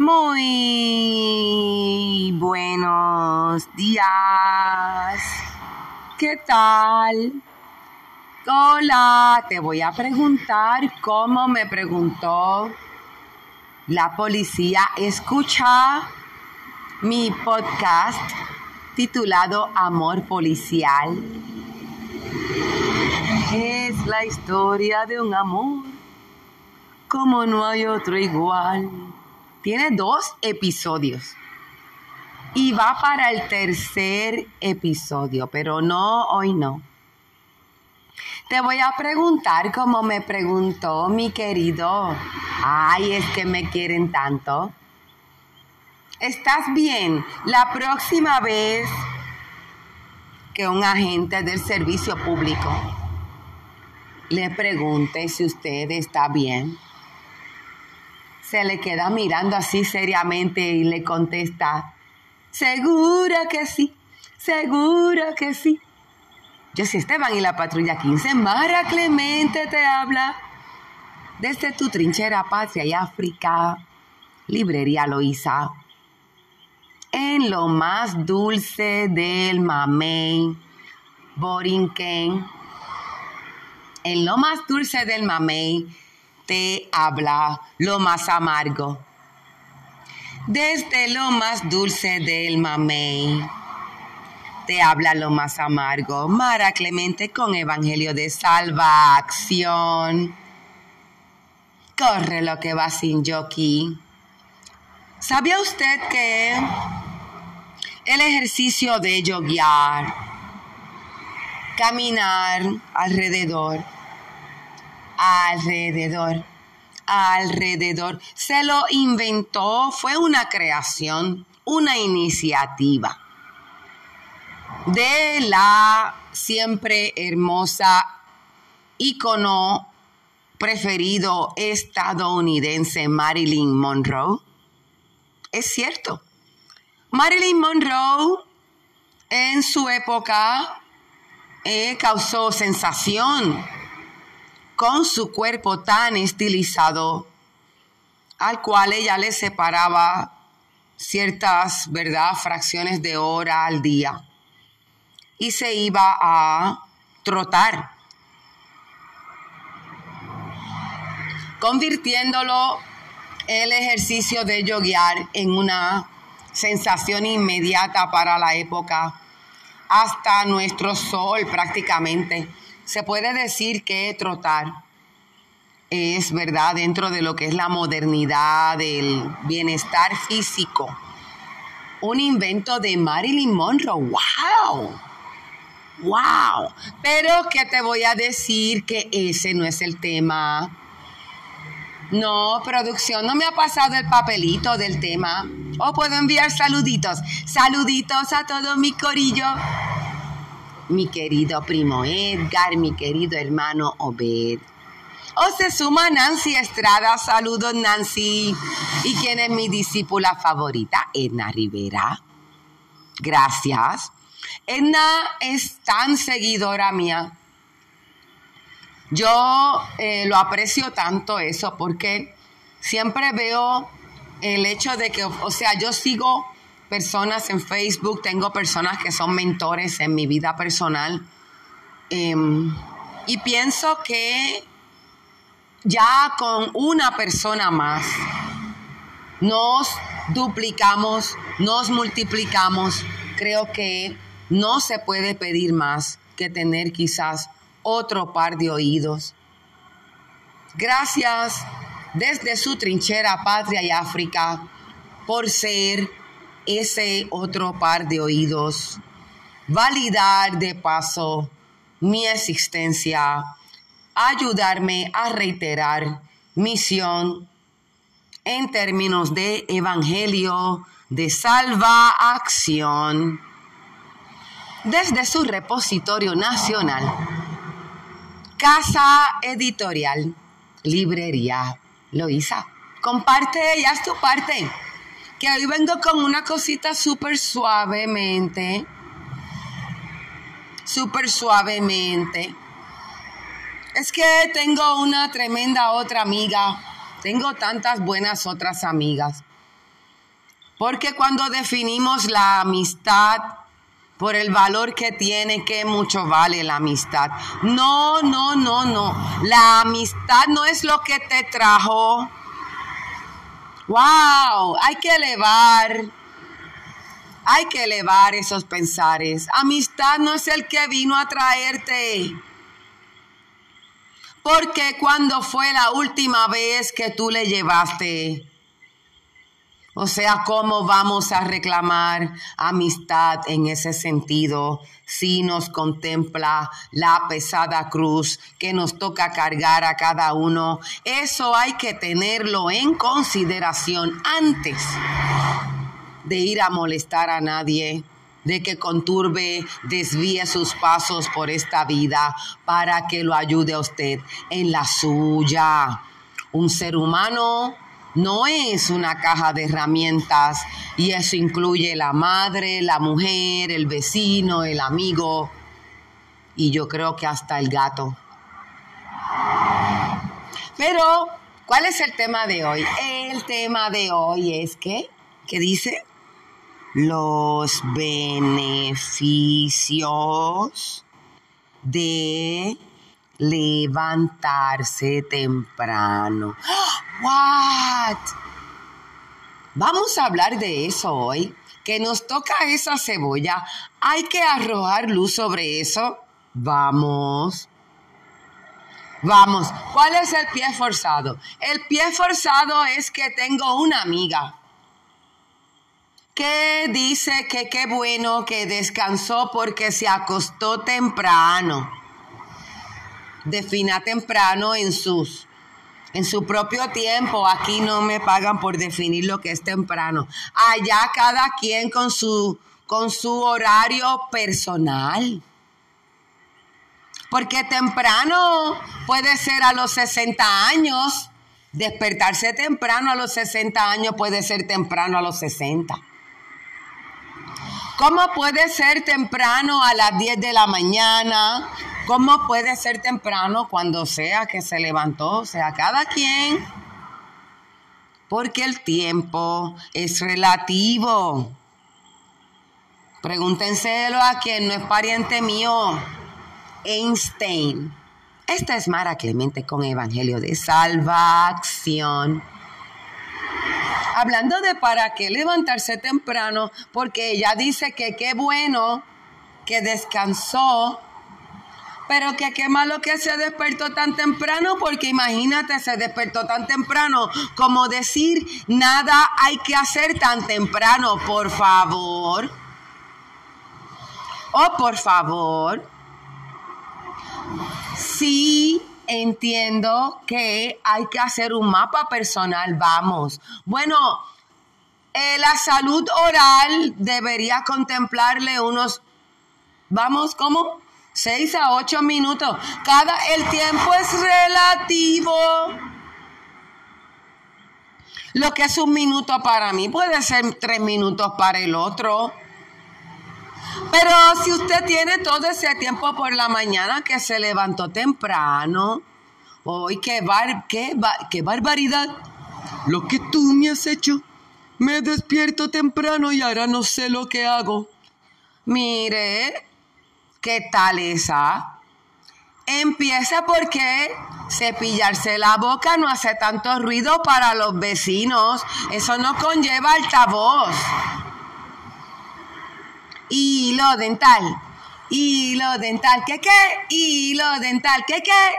Muy buenos días. ¿Qué tal? Hola, te voy a preguntar cómo me preguntó la policía. Escucha mi podcast titulado Amor Policial. Es la historia de un amor como no hay otro igual. Tiene dos episodios. Y va para el tercer episodio, pero no, hoy no. Te voy a preguntar como me preguntó mi querido. Ay, es que me quieren tanto. ¿Estás bien? La próxima vez que un agente del servicio público le pregunte si usted está bien, se le queda mirando así seriamente y le contesta, segura que sí, segura que sí. Yo soy Esteban y la patrulla 15, Mara Clemente te habla desde tu trinchera patria y África, librería Loíza, en lo más dulce del mamey, Borinquen, en lo más dulce del mamey, te habla lo más amargo. Desde lo más dulce del mamey, te habla lo más amargo. Mara Clemente con Evangelio de Salvación. Corre lo que va sin jockey. ¿Sabía usted que el ejercicio de yoguear, caminar alrededor, alrededor, alrededor. Se lo inventó, fue una creación, una iniciativa de la siempre hermosa ícono preferido estadounidense Marilyn Monroe. Es cierto. Marilyn Monroe en su época eh, causó sensación con su cuerpo tan estilizado, al cual ella le separaba ciertas, ¿verdad?, fracciones de hora al día. Y se iba a trotar, convirtiéndolo el ejercicio de yoguear en una sensación inmediata para la época, hasta nuestro sol prácticamente se puede decir que trotar es, ¿verdad?, dentro de lo que es la modernidad, del bienestar físico. Un invento de Marilyn Monroe. ¡Wow! ¡Wow! Pero que te voy a decir que ese no es el tema. No, producción, no me ha pasado el papelito del tema. O puedo enviar saluditos. Saluditos a todo mi corillo mi querido primo Edgar, mi querido hermano Obed. O se suma Nancy Estrada, saludos Nancy. ¿Y quién es mi discípula favorita? Edna Rivera. Gracias. Edna es tan seguidora mía. Yo eh, lo aprecio tanto eso porque siempre veo el hecho de que, o sea, yo sigo personas en Facebook, tengo personas que son mentores en mi vida personal. Em, y pienso que ya con una persona más nos duplicamos, nos multiplicamos. Creo que no se puede pedir más que tener quizás otro par de oídos. Gracias desde su trinchera Patria y África por ser ese otro par de oídos, validar de paso mi existencia, ayudarme a reiterar misión en términos de evangelio de salva acción desde su repositorio nacional, Casa Editorial, Librería Loisa. Comparte ya es tu parte que hoy vengo con una cosita súper suavemente, súper suavemente. Es que tengo una tremenda otra amiga, tengo tantas buenas otras amigas, Porque cuando definimos la amistad por el valor que tiene, que mucho vale la amistad. No, no, no, no. La amistad no es lo que te trajo. Wow, hay que elevar. Hay que elevar esos pensares. Amistad no es el que vino a traerte. Porque cuando fue la última vez que tú le llevaste o sea, ¿cómo vamos a reclamar amistad en ese sentido si nos contempla la pesada cruz que nos toca cargar a cada uno? Eso hay que tenerlo en consideración antes de ir a molestar a nadie, de que conturbe, desvíe sus pasos por esta vida para que lo ayude a usted en la suya. Un ser humano no es una caja de herramientas y eso incluye la madre, la mujer, el vecino, el amigo y yo creo que hasta el gato. Pero, ¿cuál es el tema de hoy? El tema de hoy es que, ¿qué dice? Los beneficios de levantarse temprano. What? Vamos a hablar de eso hoy. Que nos toca esa cebolla. Hay que arrojar luz sobre eso. Vamos. Vamos. ¿Cuál es el pie forzado? El pie forzado es que tengo una amiga que dice que qué bueno que descansó porque se acostó temprano defina temprano en sus en su propio tiempo. Aquí no me pagan por definir lo que es temprano. Allá cada quien con su con su horario personal. Porque temprano puede ser a los 60 años. Despertarse temprano a los 60 años puede ser temprano a los 60. ¿Cómo puede ser temprano a las 10 de la mañana? ¿Cómo puede ser temprano cuando sea que se levantó? O sea, cada quien. Porque el tiempo es relativo. Pregúntenselo a quien no es pariente mío. Einstein. Esta es Mara Clemente con Evangelio de Salvación hablando de para qué levantarse temprano, porque ella dice que qué bueno que descansó, pero que qué malo que se despertó tan temprano, porque imagínate, se despertó tan temprano, como decir, nada hay que hacer tan temprano, por favor. Oh, por favor. Sí, entiendo que hay que hacer un mapa personal, vamos. Bueno, eh, la salud oral debería contemplarle unos, vamos, ¿cómo? Seis a ocho minutos. Cada, el tiempo es relativo. Lo que es un minuto para mí puede ser tres minutos para el otro. Pero si usted tiene todo ese tiempo por la mañana que se levantó temprano, hoy qué, bar, qué, qué barbaridad. Lo que tú me has hecho. Me despierto temprano y ahora no sé lo que hago. Mire, ¿qué tal esa? Empieza porque cepillarse la boca no hace tanto ruido para los vecinos. Eso no conlleva altavoz hilo dental, hilo dental, ¿qué qué? Hilo dental, ¿qué qué?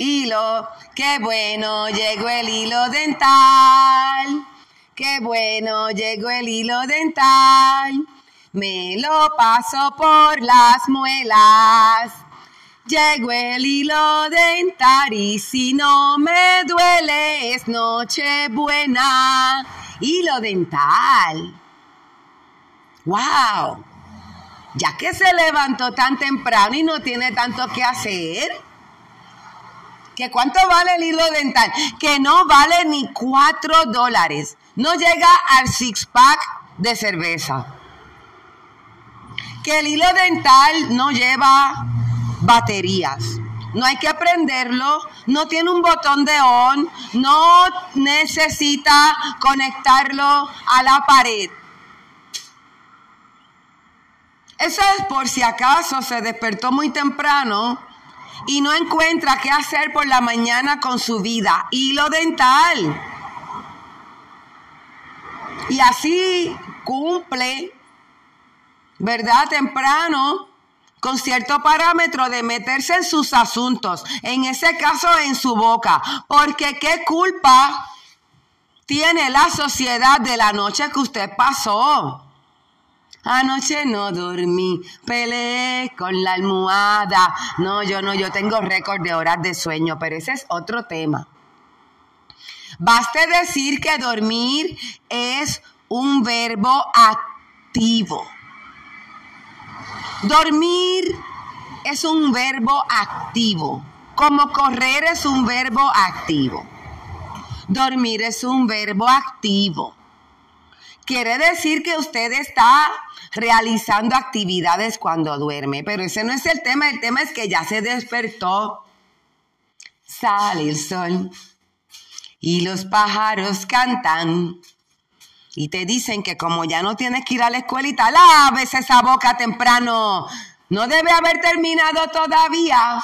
Hilo, qué bueno, llegó el hilo dental. Qué bueno, llegó el hilo dental. Me lo paso por las muelas. Llegó el hilo dental y si no me duele es noche buena. Hilo dental. ¡Wow! Ya que se levantó tan temprano y no tiene tanto que hacer. ¿Que cuánto vale el hilo dental? Que no vale ni cuatro dólares. No llega al six pack de cerveza. Que el hilo dental no lleva baterías. no hay que prenderlo, no tiene un botón de on, no necesita conectarlo a la pared. Eso es por si acaso se despertó muy temprano y no encuentra qué hacer por la mañana con su vida. Hilo dental. Y así cumple, ¿verdad? Temprano con cierto parámetro de meterse en sus asuntos, en ese caso en su boca, porque qué culpa tiene la sociedad de la noche que usted pasó. Anoche no dormí, peleé con la almohada. No, yo no, yo tengo récord de horas de sueño, pero ese es otro tema. Baste decir que dormir es un verbo activo. Dormir es un verbo activo, como correr es un verbo activo. Dormir es un verbo activo. Quiere decir que usted está realizando actividades cuando duerme, pero ese no es el tema, el tema es que ya se despertó. Sale el sol y los pájaros cantan. Y te dicen que como ya no tienes que ir a la escuelita, laves esa boca temprano. No debe haber terminado todavía.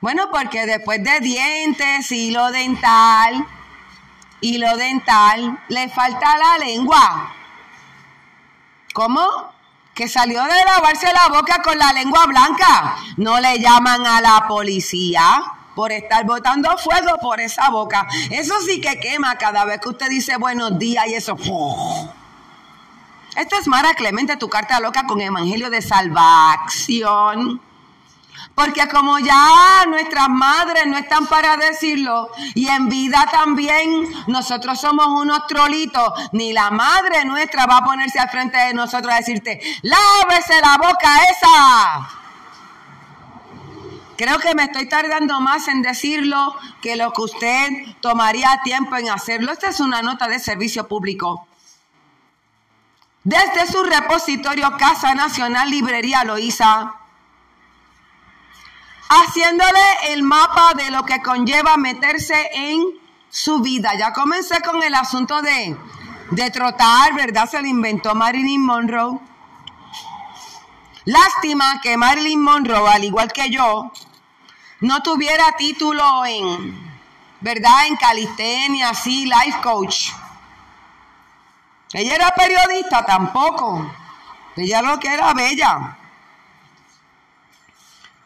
Bueno, porque después de dientes, hilo dental, hilo dental, le falta la lengua. ¿Cómo? Que salió de lavarse la boca con la lengua blanca. No le llaman a la policía por estar botando fuego por esa boca. Eso sí que quema cada vez que usted dice buenos días y eso. Esto es Mara Clemente, tu carta loca con Evangelio de Salvación. Porque como ya nuestras madres no están para decirlo, y en vida también nosotros somos unos trolitos, ni la madre nuestra va a ponerse al frente de nosotros a decirte, lávese la boca esa. Creo que me estoy tardando más en decirlo que lo que usted tomaría tiempo en hacerlo. Esta es una nota de servicio público. Desde su repositorio Casa Nacional Librería Loíza, haciéndole el mapa de lo que conlleva meterse en su vida. Ya comencé con el asunto de, de trotar, ¿verdad? Se lo inventó Marilyn Monroe. Lástima que Marilyn Monroe, al igual que yo, no tuviera título en, ¿verdad? En calistenia, así, life coach. Ella era periodista tampoco. Ella lo que era bella.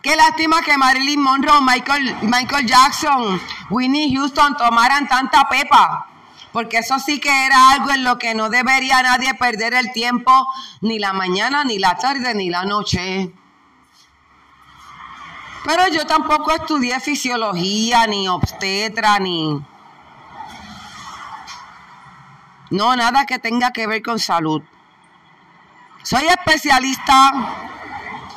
Qué lástima que Marilyn Monroe, Michael, Michael Jackson, Winnie Houston tomaran tanta pepa. Porque eso sí que era algo en lo que no debería nadie perder el tiempo, ni la mañana, ni la tarde, ni la noche. Pero yo tampoco estudié fisiología, ni obstetra, ni... No, nada que tenga que ver con salud. Soy especialista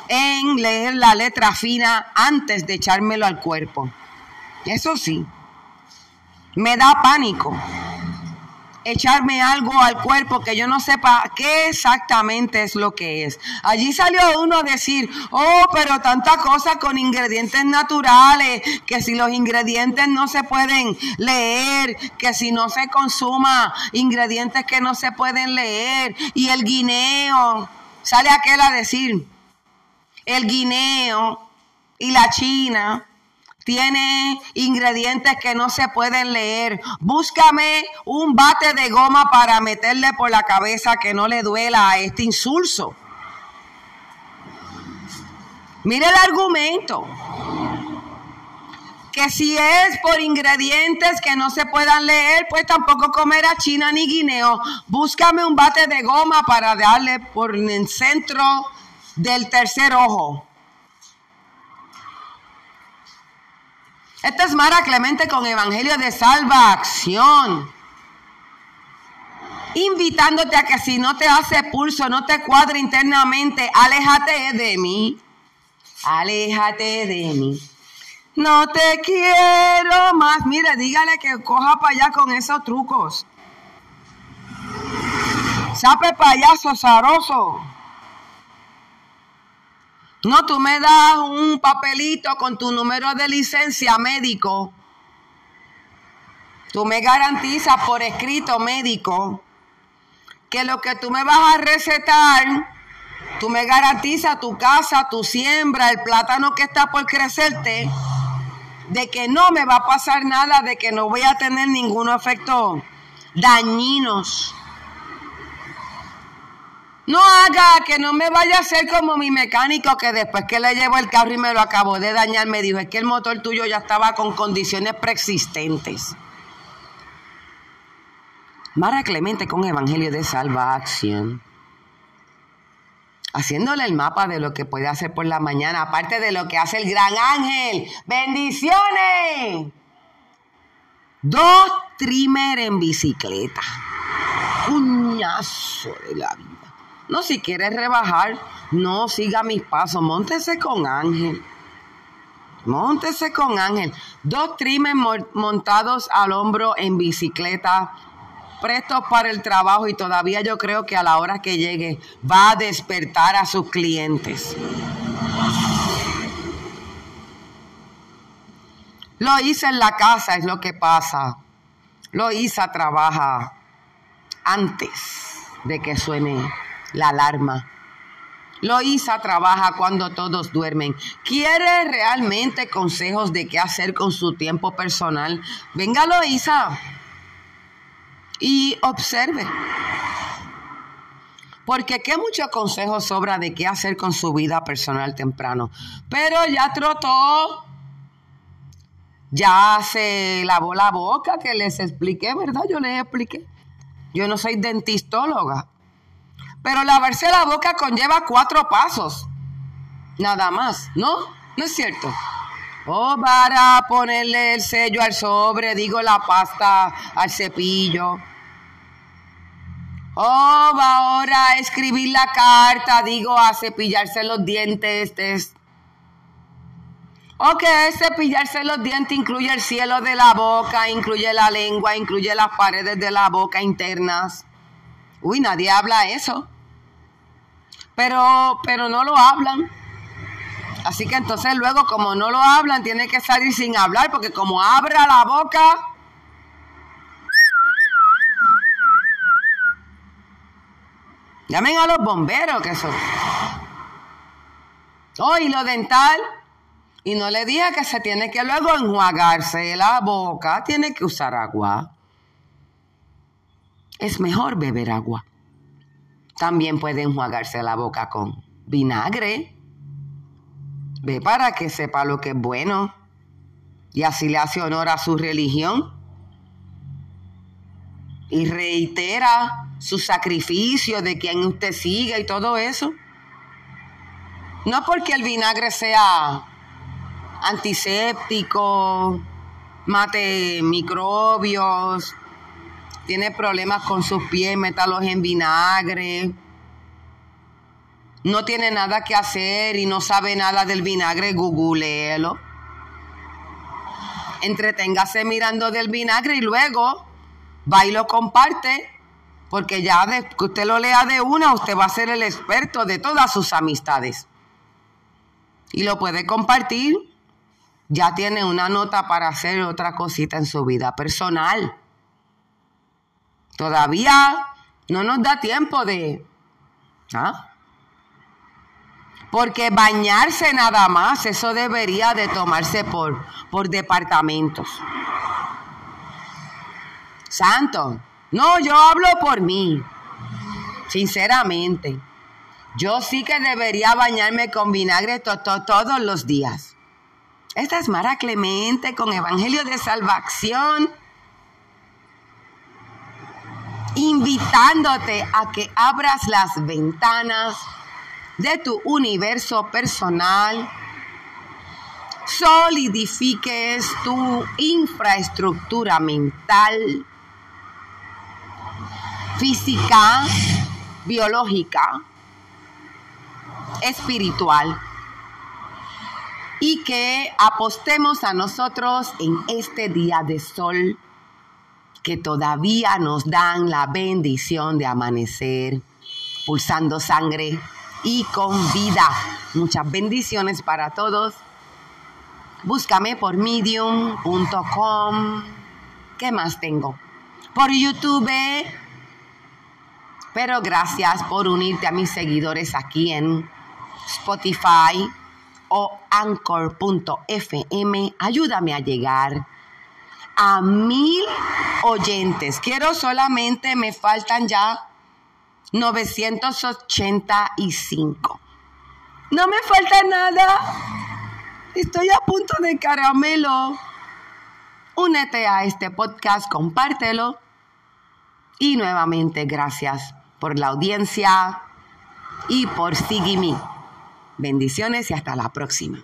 en leer la letra fina antes de echármelo al cuerpo. Eso sí, me da pánico echarme algo al cuerpo que yo no sepa qué exactamente es lo que es. Allí salió uno a decir, oh, pero tanta cosa con ingredientes naturales, que si los ingredientes no se pueden leer, que si no se consuma ingredientes que no se pueden leer, y el guineo, sale aquel a decir, el guineo y la china tiene ingredientes que no se pueden leer. Búscame un bate de goma para meterle por la cabeza que no le duela a este insulso. Mire el argumento. Que si es por ingredientes que no se puedan leer, pues tampoco comerá china ni guineo. Búscame un bate de goma para darle por el centro del tercer ojo. Esta es Mara Clemente con Evangelio de Salvación. Invitándote a que si no te hace pulso, no te cuadra internamente, aléjate de mí. Aléjate de mí. No te quiero más. Mire, dígale que coja para allá con esos trucos. Sape payaso zaroso. No, tú me das un papelito con tu número de licencia médico. Tú me garantizas por escrito médico que lo que tú me vas a recetar, tú me garantizas tu casa, tu siembra, el plátano que está por crecerte, de que no me va a pasar nada, de que no voy a tener ningún efecto dañinos. No haga que no me vaya a ser como mi mecánico que después que le llevo el carro y me lo acabó de dañar me dijo, es que el motor tuyo ya estaba con condiciones preexistentes. Mara Clemente con Evangelio de Salvación. Haciéndole el mapa de lo que puede hacer por la mañana, aparte de lo que hace el gran ángel. ¡Bendiciones! Dos trimmer en bicicleta. Puñazo de la vida. No, si quieres rebajar, no siga mis pasos, montese con Ángel. Móntese con Ángel. Dos trimes montados al hombro en bicicleta, prestos para el trabajo y todavía yo creo que a la hora que llegue va a despertar a sus clientes. Lo hice en la casa, es lo que pasa. Lo hice trabaja antes de que suene la alarma. Loisa trabaja cuando todos duermen. ¿Quiere realmente consejos de qué hacer con su tiempo personal? Venga Loisa y observe. Porque qué muchos consejos sobra de qué hacer con su vida personal temprano. Pero ya trotó. Ya se lavó la boca que les expliqué, ¿verdad? Yo les expliqué. Yo no soy dentistóloga. Pero lavarse la boca conlleva cuatro pasos. Nada más, ¿no? ¿No es cierto? O oh, para ponerle el sello al sobre, digo la pasta al cepillo. Oh, va ahora a escribir la carta, digo a cepillarse los dientes. Ok, cepillarse los dientes incluye el cielo de la boca, incluye la lengua, incluye las paredes de la boca internas. Uy, nadie habla eso. Pero, pero no lo hablan. Así que entonces luego, como no lo hablan, tiene que salir sin hablar, porque como abra la boca. Llamen a los bomberos, que eso. Oh, y lo dental. Y no le dije que se tiene que luego enjuagarse la boca, tiene que usar agua es mejor beber agua. También puede enjuagarse la boca con vinagre. Ve para que sepa lo que es bueno. Y así le hace honor a su religión. Y reitera su sacrificio de quien usted sigue y todo eso. No porque el vinagre sea antiséptico, mate microbios, tiene problemas con sus pies, métalos en vinagre. No tiene nada que hacer y no sabe nada del vinagre, googleelo. Entreténgase mirando del vinagre y luego va y lo comparte, porque ya que usted lo lea de una, usted va a ser el experto de todas sus amistades. Y lo puede compartir. Ya tiene una nota para hacer otra cosita en su vida personal. Todavía no nos da tiempo de... ¿ah? Porque bañarse nada más, eso debería de tomarse por, por departamentos. Santo, no, yo hablo por mí, sinceramente. Yo sí que debería bañarme con vinagre todos los días. Esta es Mara Clemente con Evangelio de Salvación invitándote a que abras las ventanas de tu universo personal, solidifiques tu infraestructura mental, física, biológica, espiritual. Y que apostemos a nosotros en este día de sol que todavía nos dan la bendición de amanecer pulsando sangre y con vida. Muchas bendiciones para todos. Búscame por medium.com. ¿Qué más tengo? Por YouTube. Pero gracias por unirte a mis seguidores aquí en Spotify o anchor.fm. Ayúdame a llegar a mil oyentes. Quiero solamente, me faltan ya 985. No me falta nada. Estoy a punto de caramelo. Únete a este podcast, compártelo. Y nuevamente gracias por la audiencia y por seguirme. Bendiciones y hasta la próxima.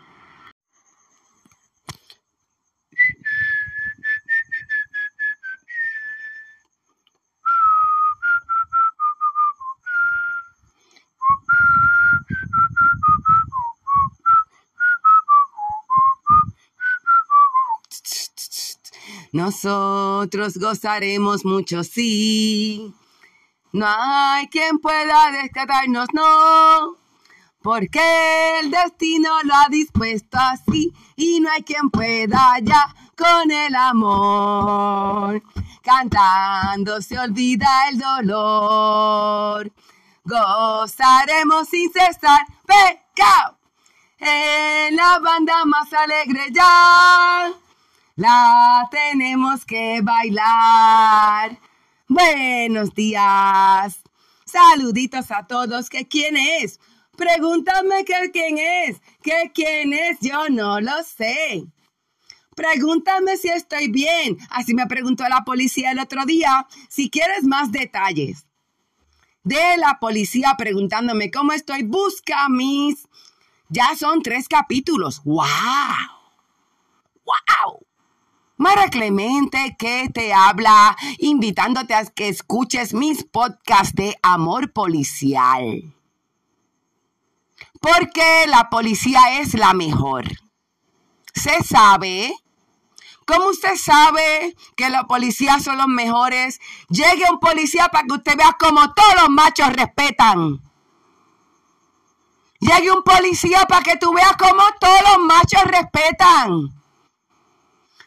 Nosotros gozaremos mucho, sí. No hay quien pueda descartarnos, no. Porque el destino lo ha dispuesto así y no hay quien pueda ya con el amor. Cantando se olvida el dolor. Gozaremos sin cesar, pecado. En la banda más alegre ya la tenemos que bailar. Buenos días. Saluditos a todos. ¿Qué quién es? Pregúntame qué quién es. ¿Qué quién es? Yo no lo sé. Pregúntame si estoy bien. Así me preguntó la policía el otro día. Si quieres más detalles de la policía preguntándome cómo estoy, busca mis. Ya son tres capítulos. ¡Wow! ¡Wow! Mara Clemente que te habla, invitándote a que escuches mis podcasts de amor policial. Porque la policía es la mejor. Se sabe, ¿cómo usted sabe que los policías son los mejores? Llegue un policía para que usted vea cómo todos los machos respetan. Llegue un policía para que tú veas cómo todos los machos respetan.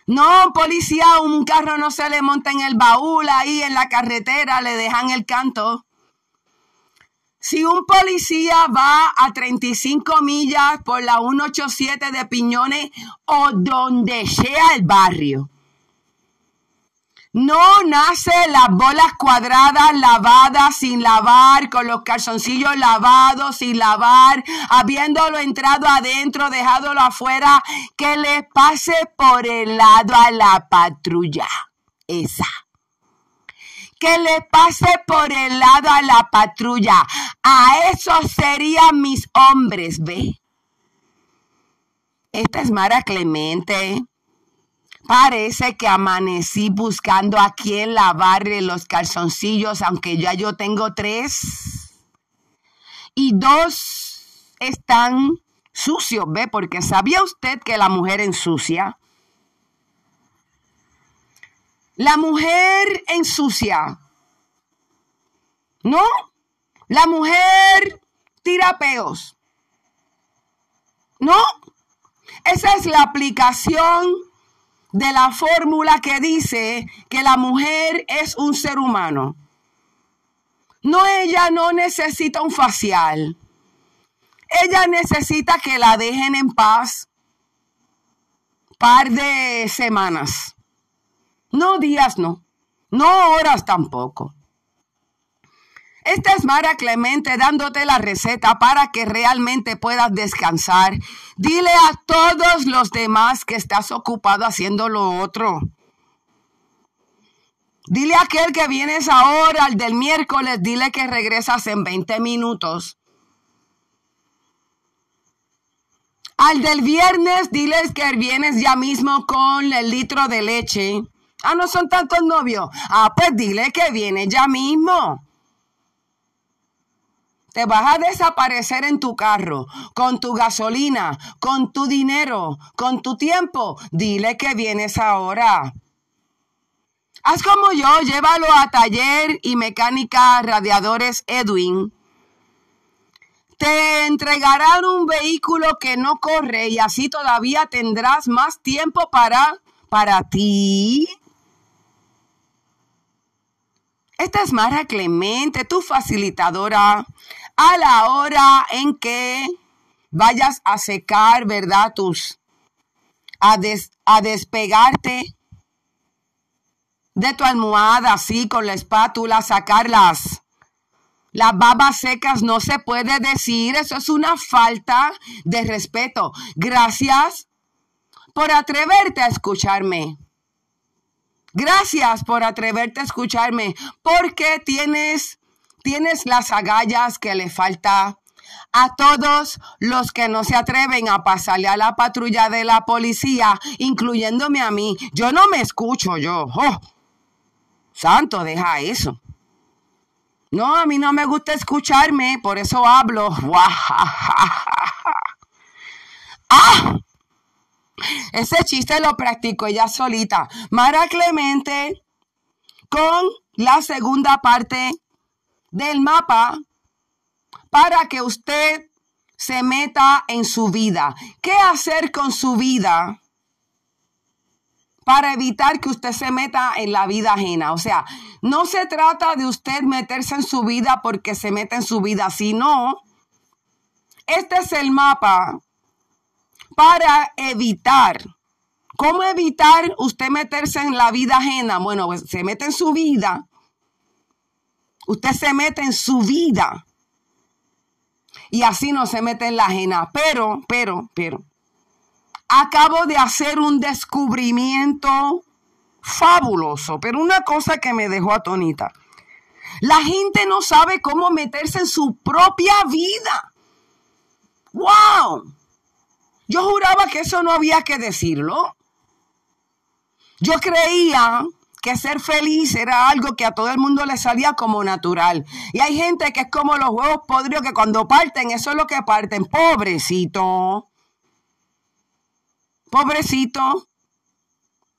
No, policía, un carro no se le monta en el baúl ahí en la carretera, le dejan el canto. Si un policía va a 35 millas por la 187 de Piñones o donde sea el barrio, no nace las bolas cuadradas lavadas sin lavar, con los calzoncillos lavados sin lavar, habiéndolo entrado adentro, dejádolo afuera, que le pase por el lado a la patrulla. Esa. Que le pase por el lado a la patrulla. A esos serían mis hombres, ve. Esta es Mara Clemente. Parece que amanecí buscando a quién lavarle los calzoncillos, aunque ya yo tengo tres. Y dos están sucios, ¿ve? Porque ¿sabía usted que la mujer ensucia? La mujer ensucia. ¿No? La mujer tira peos. ¿No? Esa es la aplicación de la fórmula que dice que la mujer es un ser humano. No, ella no necesita un facial. Ella necesita que la dejen en paz par de semanas. No días, no. No horas tampoco. Esta es Mara Clemente dándote la receta para que realmente puedas descansar. Dile a todos los demás que estás ocupado haciendo lo otro. Dile a aquel que vienes ahora, al del miércoles, dile que regresas en 20 minutos. Al del viernes, diles que vienes ya mismo con el litro de leche. Ah, no son tantos novios. Ah, pues dile que viene ya mismo. Te vas a desaparecer en tu carro, con tu gasolina, con tu dinero, con tu tiempo. Dile que vienes ahora. Haz como yo, llévalo a taller y mecánica radiadores Edwin. te entregarán un vehículo que no corre y así todavía tendrás más tiempo para, para ti. Esta es Mara Clemente, tu facilitadora, a la hora en que vayas a secar, ¿verdad? Tus, a, a despegarte de tu almohada así con la espátula, sacarlas las babas secas no se puede decir, eso es una falta de respeto. Gracias por atreverte a escucharme. Gracias por atreverte a escucharme, porque tienes tienes las agallas que le falta a todos los que no se atreven a pasarle a la patrulla de la policía, incluyéndome a mí. Yo no me escucho yo. Oh, santo, deja eso. No, a mí no me gusta escucharme, por eso hablo. ¡Ah! Ese chiste lo practico ella solita. Mara Clemente con la segunda parte del mapa para que usted se meta en su vida. ¿Qué hacer con su vida? para evitar que usted se meta en la vida ajena. O sea, no se trata de usted meterse en su vida porque se mete en su vida, sino este es el mapa para evitar. ¿Cómo evitar usted meterse en la vida ajena? Bueno, pues se mete en su vida. Usted se mete en su vida. Y así no se mete en la ajena. Pero, pero, pero, acabo de hacer un descubrimiento fabuloso, pero una cosa que me dejó atonita. La gente no sabe cómo meterse en su propia vida. ¡Wow! Yo juraba que eso no había que decirlo. Yo creía que ser feliz era algo que a todo el mundo le salía como natural. Y hay gente que es como los huevos podridos que cuando parten, eso es lo que parten. Pobrecito. Pobrecito,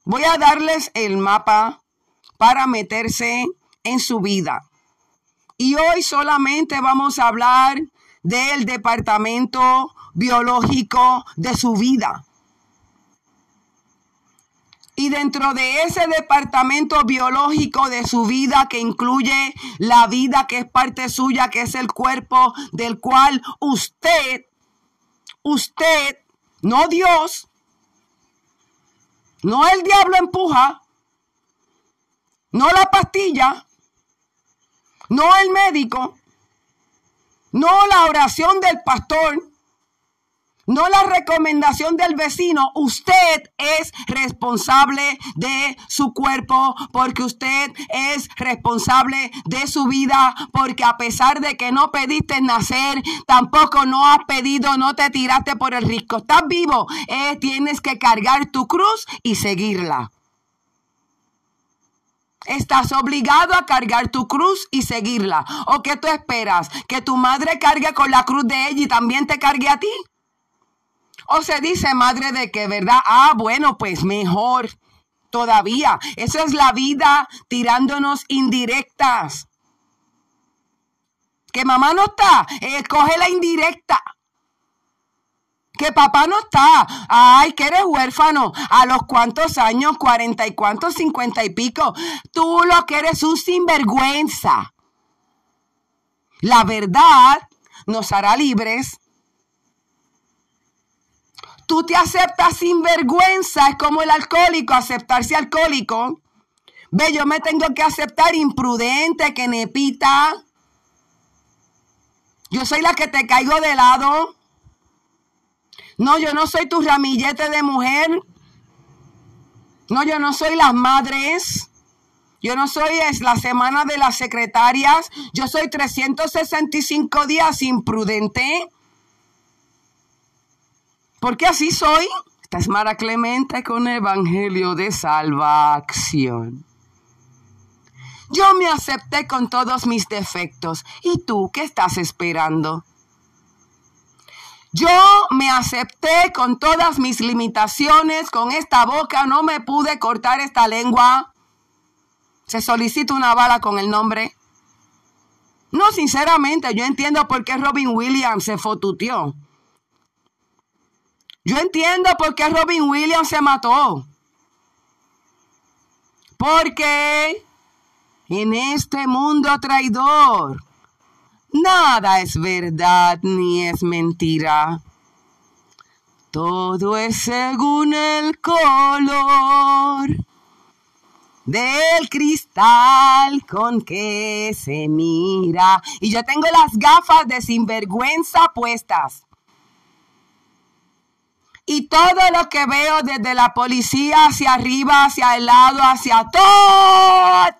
voy a darles el mapa para meterse en su vida. Y hoy solamente vamos a hablar del departamento biológico de su vida. Y dentro de ese departamento biológico de su vida que incluye la vida que es parte suya, que es el cuerpo del cual usted, usted, no Dios, no el diablo empuja, no la pastilla, no el médico, no la oración del pastor, no la recomendación del vecino. Usted es responsable de su cuerpo porque usted es responsable de su vida porque a pesar de que no pediste nacer, tampoco no has pedido, no te tiraste por el risco. Estás vivo, eh, tienes que cargar tu cruz y seguirla. Estás obligado a cargar tu cruz y seguirla. ¿O qué tú esperas? ¿Que tu madre cargue con la cruz de ella y también te cargue a ti? O se dice madre de que, ¿verdad? Ah, bueno, pues mejor todavía. Eso es la vida tirándonos indirectas. Que mamá no está, eh, la indirecta. Que papá no está. Ay, que eres huérfano. ¿A los cuantos años? ¿Cuarenta y cuántos? ¿Cincuenta y pico? Tú lo que eres un sinvergüenza. La verdad nos hará libres tú te aceptas sin vergüenza, es como el alcohólico, aceptarse alcohólico. Ve, yo me tengo que aceptar imprudente, que nepita. Yo soy la que te caigo de lado. No, yo no soy tu ramillete de mujer. No, yo no soy las madres. Yo no soy es la semana de las secretarias. Yo soy 365 días imprudente. Porque así soy. Esta es Mara Clemente con Evangelio de Salvación. Yo me acepté con todos mis defectos. ¿Y tú qué estás esperando? Yo me acepté con todas mis limitaciones, con esta boca no me pude cortar esta lengua. Se solicita una bala con el nombre. No, sinceramente, yo entiendo por qué Robin Williams se fotuteó. Yo entiendo por qué Robin Williams se mató. Porque en este mundo traidor, nada es verdad ni es mentira. Todo es según el color del cristal con que se mira. Y yo tengo las gafas de sinvergüenza puestas. Y todo lo que veo desde la policía hacia arriba, hacia el lado, hacia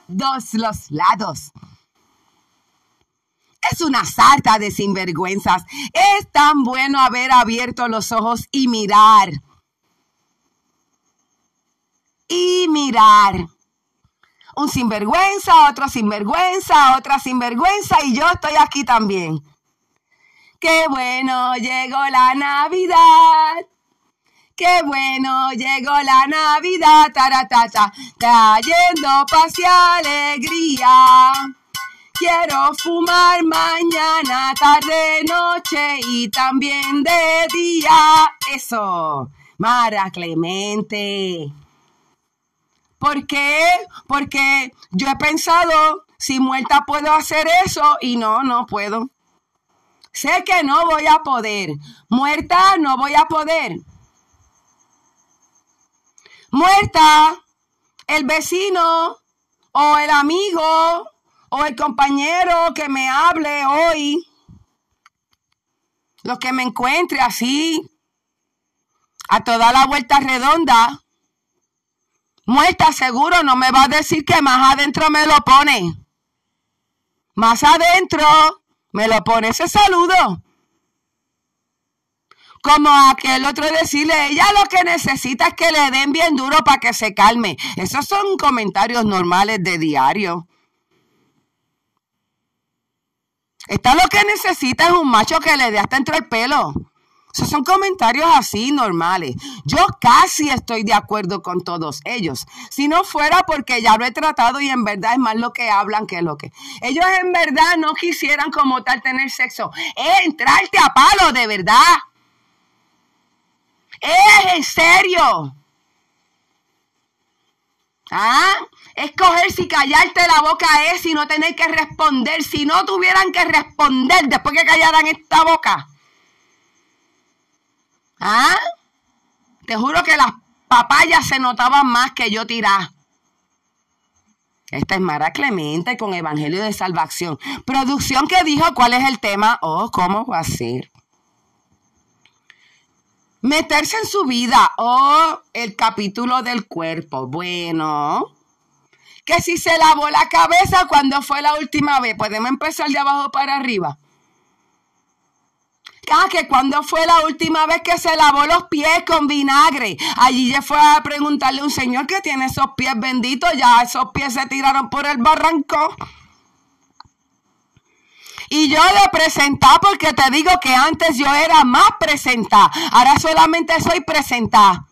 todos los lados. Es una sarta de sinvergüenzas. Es tan bueno haber abierto los ojos y mirar. Y mirar un sinvergüenza, otro sinvergüenza, otra sinvergüenza y yo estoy aquí también. Qué bueno, llegó la Navidad. Qué bueno, llegó la Navidad, taratata, trayendo paz y alegría. Quiero fumar mañana, tarde, noche y también de día. Eso, Mara Clemente. ¿Por qué? Porque yo he pensado, si muerta puedo hacer eso y no, no puedo. Sé que no voy a poder. Muerta no voy a poder. Muerta, el vecino o el amigo o el compañero que me hable hoy, lo que me encuentre así, a toda la vuelta redonda, Muerta seguro no me va a decir que más adentro me lo pone. Más adentro me lo pone ese saludo. Como aquel otro decirle, ella lo que necesita es que le den bien duro para que se calme. Esos son comentarios normales de diario. Esta lo que necesita es un macho que le dé hasta entre el pelo. Esos son comentarios así normales. Yo casi estoy de acuerdo con todos ellos. Si no fuera porque ya lo he tratado y en verdad es más lo que hablan que lo que. Ellos en verdad no quisieran como tal tener sexo. Entrarte a palo de verdad. Es en serio. ¿Ah? Escoger si callarte la boca es y no tener que responder. Si no tuvieran que responder después que callaran esta boca. ¿Ah? Te juro que las papayas se notaban más que yo tirar. Esta es Mara Clemente con Evangelio de Salvación. Producción que dijo cuál es el tema. Oh, ¿cómo va a ser? Meterse en su vida. Oh, el capítulo del cuerpo. Bueno. Que si se lavó la cabeza cuando fue la última vez. Podemos empezar de abajo para arriba. Ah, que cuando fue la última vez que se lavó los pies con vinagre. Allí ya fue a preguntarle a un señor que tiene esos pies benditos. Ya esos pies se tiraron por el barranco. Y yo le presentar porque te digo que antes yo era más presentada. Ahora solamente soy presentada.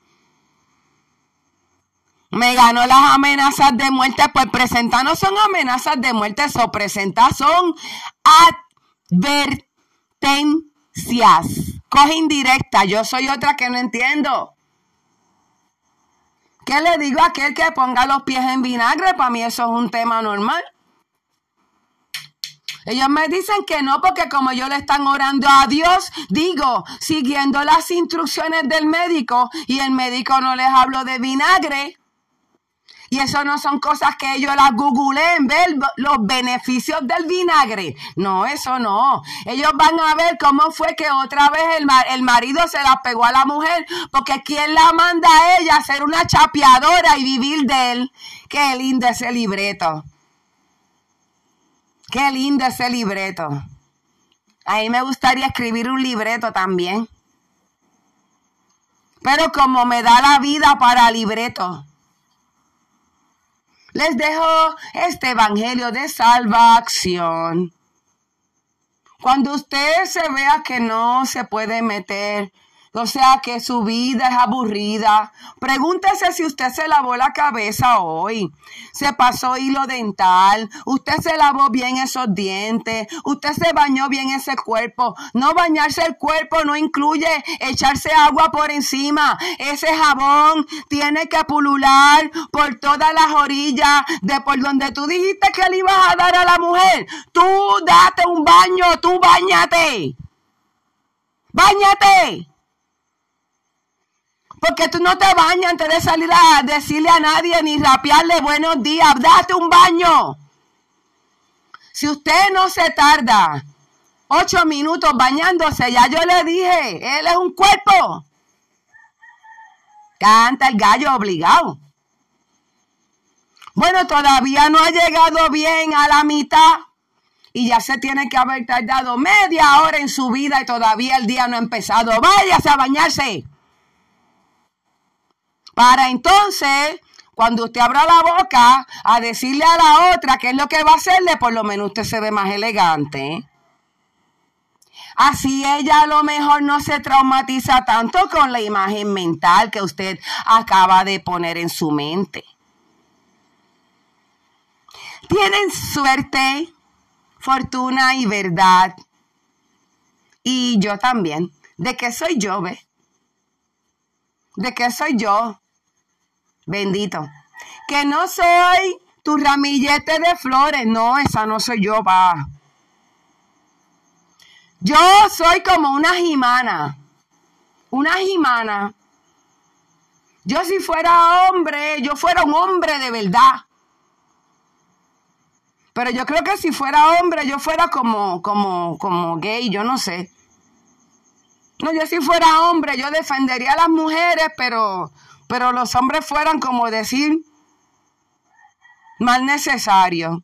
Me ganó las amenazas de muerte. Pues presentar no son amenazas de muerte, o presentar son advertencias Coge indirecta, yo soy otra que no entiendo. ¿Qué le digo a aquel que ponga los pies en vinagre? Para mí eso es un tema normal. Ellos me dicen que no, porque como yo le están orando a Dios, digo, siguiendo las instrucciones del médico, y el médico no les hablo de vinagre, y eso no son cosas que ellos las googleen, ver los beneficios del vinagre. No, eso no. Ellos van a ver cómo fue que otra vez el, el marido se la pegó a la mujer, porque ¿quién la manda a ella a ser una chapeadora y vivir de él? Qué lindo ese libreto. Qué lindo ese libreto. A mí me gustaría escribir un libreto también. Pero como me da la vida para libreto les dejo este evangelio de salvación. Cuando usted se vea que no se puede meter O sea que su vida es aburrida. Pregúntese si usted se lavó la cabeza hoy. Se pasó hilo dental. Usted se lavó bien esos dientes. Usted se bañó bien ese cuerpo. No bañarse el cuerpo no incluye echarse agua por encima. Ese jabón tiene que pulular por todas las orillas de por donde tú dijiste que le ibas a dar a la mujer. Tú date un baño, tú bañate. Báñate. Porque tú no te bañas antes de salir a decirle a nadie ni rapearle buenos días. Date un baño. Si usted no se tarda ocho minutos bañándose, ya yo le dije, él es un cuerpo. Canta el gallo obligado. Bueno, todavía no ha llegado bien a la mitad y ya se tiene que haber tardado media hora en su vida y todavía el día no ha empezado. Váyase a bañarse. Para entonces, cuando usted abra la boca a decirle a la otra qué es lo que va a hacerle, por lo menos usted se ve más elegante. Así ella a lo mejor no se traumatiza tanto con la imagen mental que usted acaba de poner en su mente. Tienen suerte, fortuna y verdad. Y yo también. ¿De qué soy yo, ve? ¿De qué soy yo? Bendito. Que no soy tu ramillete de flores. No, esa no soy yo, pa. Yo soy como una jimana. Una jimana. Yo si fuera hombre, yo fuera un hombre de verdad. Pero yo creo que si fuera hombre, yo fuera como, como, como gay, yo no sé. No, yo si fuera hombre, yo defendería a las mujeres, pero pero los hombres fueran como decir más necesario.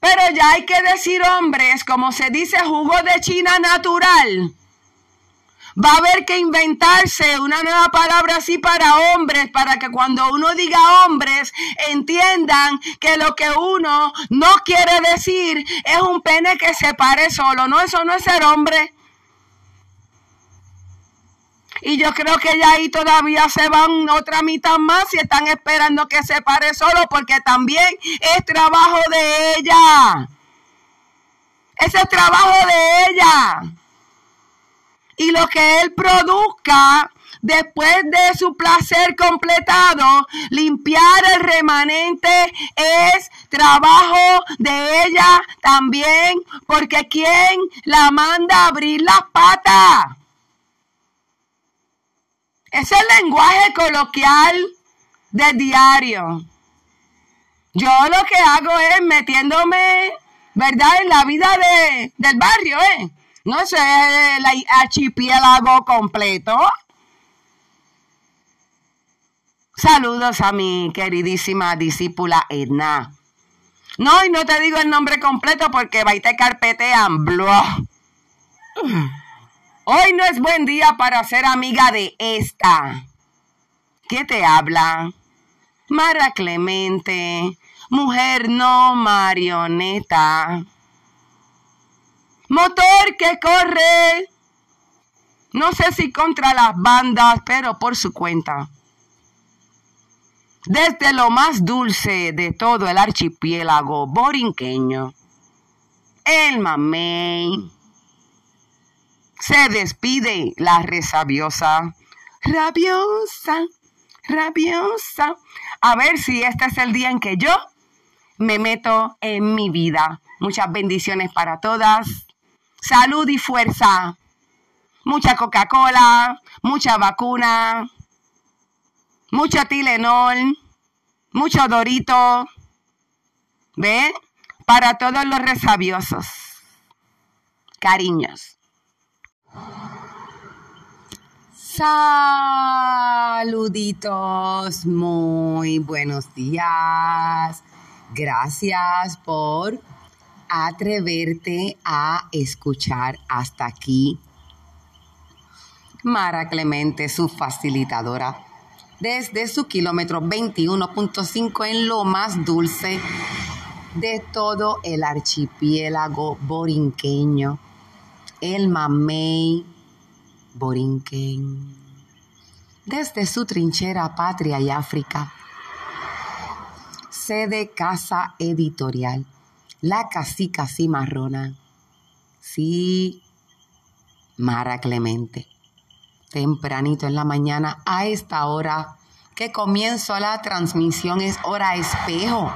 Pero ya hay que decir hombres, como se dice jugo de China natural. Va a haber que inventarse una nueva palabra así para hombres, para que cuando uno diga hombres entiendan que lo que uno no quiere decir es un pene que se pare solo. No, eso no es ser hombre. Y yo creo que ya ahí todavía se van otra mitad más y están esperando que se pare solo porque también es trabajo de ella. Ese es trabajo de ella. Y lo que él produzca después de su placer completado, limpiar el remanente es trabajo de ella también, porque quien la manda a abrir las patas. Es el lenguaje coloquial del diario. Yo lo que hago es metiéndome, ¿verdad?, en la vida de, del barrio, ¿eh? No sé, el archipiélago completo. Saludos a mi queridísima discípula Edna. No, y no te digo el nombre completo porque va y te carpetean. Blah. Hoy no es buen día para ser amiga de esta. ¿Qué te habla? Mara Clemente, mujer no marioneta. Motor que corre. No sé si contra las bandas, pero por su cuenta. Desde lo más dulce de todo el archipiélago borinqueño, el mamey se despide la resabiosa. Rabiosa, rabiosa. A ver si este es el día en que yo me meto en mi vida. Muchas bendiciones para todas. Salud y fuerza. Mucha Coca-Cola, mucha vacuna, mucho Tilenol, mucho Dorito. ¿Ve? Para todos los resabiosos. Cariños. Saluditos, muy buenos días. Gracias por atreverte a escuchar hasta aquí. Mara Clemente, su facilitadora, desde su kilómetro 21.5 en lo más dulce de todo el archipiélago borinqueño el mamey Borinquen. Desde su trinchera Patria y África, sede Casa Editorial, La Casica Cimarrona. Sí, Mara Clemente. Tempranito en la mañana, a esta hora que comienzo la transmisión, es hora espejo.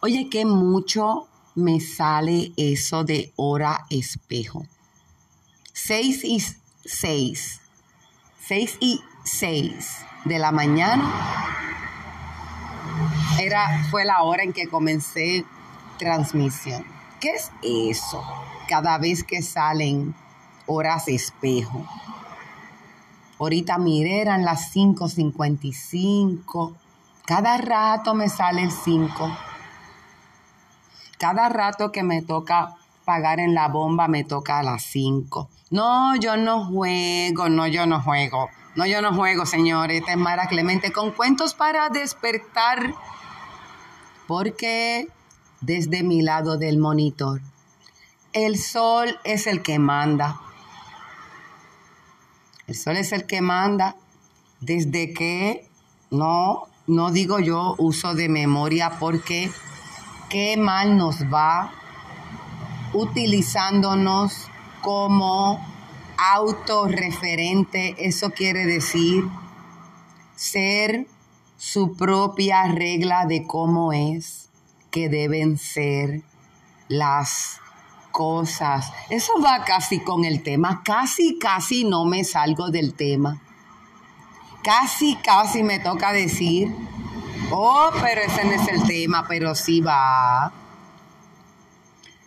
Oye, que mucho me sale eso de hora espejo. Seis y seis. Seis y seis de la mañana. Era, fue la hora en que comencé transmisión. ¿Qué es eso? Cada vez que salen horas espejo. Ahorita miré, eran las 5.55. Cada rato me sale el 5 cada rato que me toca pagar en la bomba me toca a las 5. No, yo no juego, no, yo no juego. No, yo no juego, señores. Esta es Mara Clemente con cuentos para despertar. Porque desde mi lado del monitor, el sol es el que manda. El sol es el que manda desde que no, no digo yo uso de memoria porque qué mal nos va utilizándonos como autorreferente. Eso quiere decir ser su propia regla de cómo es que deben ser las cosas. Eso va casi con el tema. Casi, casi no me salgo del tema. Casi, casi me toca decir Oh, pero ese no es el tema, pero sí va.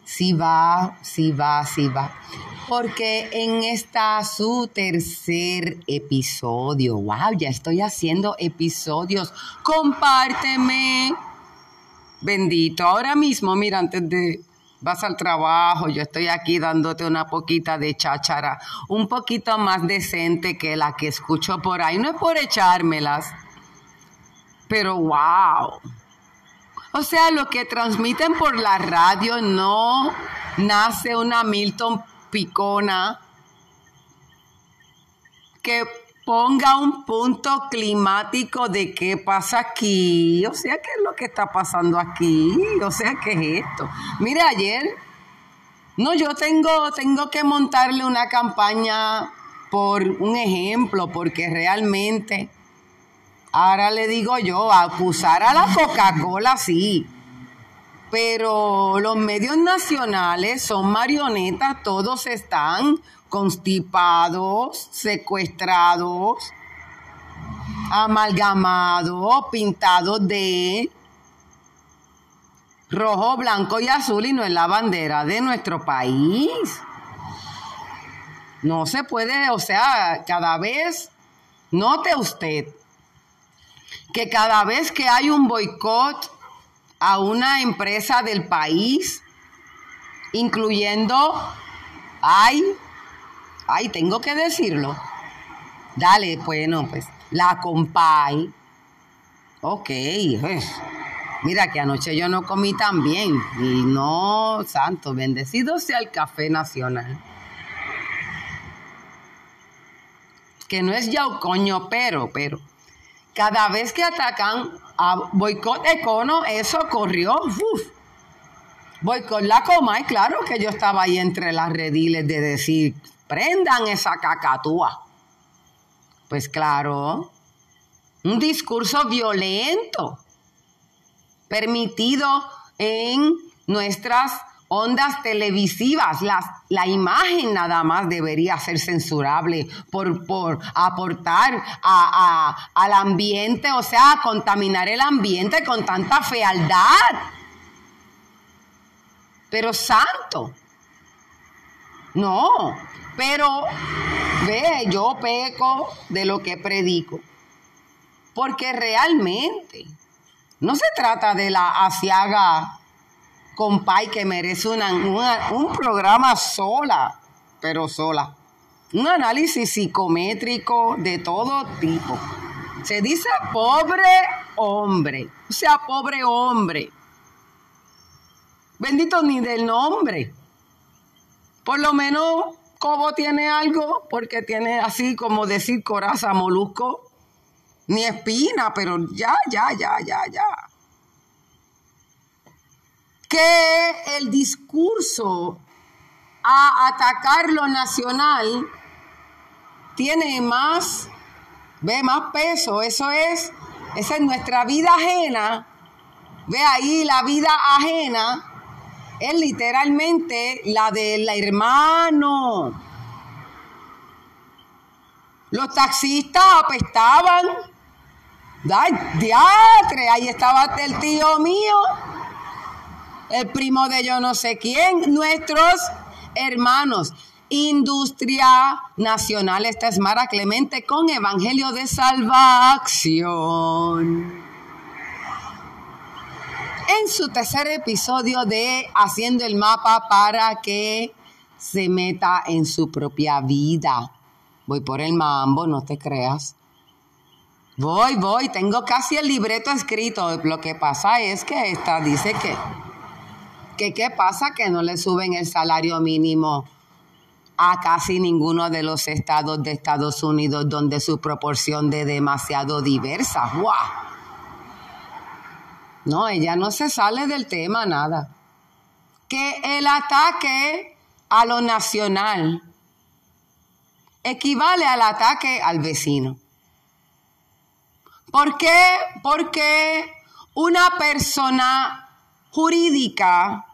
Sí va, sí va, sí va. Porque en esta su tercer episodio, wow, ya estoy haciendo episodios. Compárteme. Bendito. Ahora mismo, mira, antes de vas al trabajo, yo estoy aquí dándote una poquita de cháchara, un poquito más decente que la que escucho por ahí. No es por echármelas pero wow. O sea, lo que transmiten por la radio no nace una Milton Picona que ponga un punto climático de qué pasa aquí. O sea, ¿qué es lo que está pasando aquí? O sea, ¿qué es esto? Mire, ayer, no, yo tengo, tengo que montarle una campaña por un ejemplo, porque realmente Ahora le digo yo, acusar a la Coca-Cola sí, pero los medios nacionales son marionetas, todos están constipados, secuestrados, amalgamados, pintados de rojo, blanco y azul y no es la bandera de nuestro país. No se puede, o sea, cada vez, note usted, que cada vez que hay un boicot a una empresa del país, incluyendo, ay, ay, tengo que decirlo. Dale, bueno, pues la compay. Ok, pues, mira que anoche yo no comí tan bien. Y no, santo, bendecido sea el café nacional. Que no es yaucoño, pero, pero cada vez que atacan a boicot econo, eso corrió. Uf. Boicot la coma, y claro que yo estaba ahí entre las rediles de decir, prendan esa cacatúa. Pues claro, un discurso violento, permitido en nuestras ondas televisivas, la imagen nada más debería ser censurable por, por aportar al ambiente, o sea, contaminar el ambiente con tanta fealdad. Pero santo. No, pero ve, yo peco de lo que predico. Porque realmente no se trata de la asiaga compay que merece un programa sola, pero sola. Un análisis psicométrico de todo tipo. Se dice pobre hombre, o sea, pobre hombre. Bendito ni del nombre. Por lo menos Cobo tiene algo porque tiene así como decir coraza molusco. Ni espina, pero ya, ya, ya, ya, ya. Que el discurso a atacar lo nacional tiene más, ve más peso. Eso es, esa es nuestra vida ajena. Ve ahí la vida ajena es literalmente la del hermano. Los taxistas apestaban. ¡Ay, diatre! Ahí estaba el tío mío, el primo de yo no sé quién, nuestros hermanos. Industria Nacional, esta es Mara Clemente con Evangelio de Salvación en su tercer episodio de Haciendo el mapa para que se meta en su propia vida. Voy por el mambo, no te creas. Voy, voy, tengo casi el libreto escrito. Lo que pasa es que esta dice que, que qué pasa que no le suben el salario mínimo a casi ninguno de los estados de Estados Unidos donde su proporción de demasiado diversa. ¡Wow! No, ella no se sale del tema nada. Que el ataque a lo nacional equivale al ataque al vecino. ¿Por qué? Porque una persona jurídica,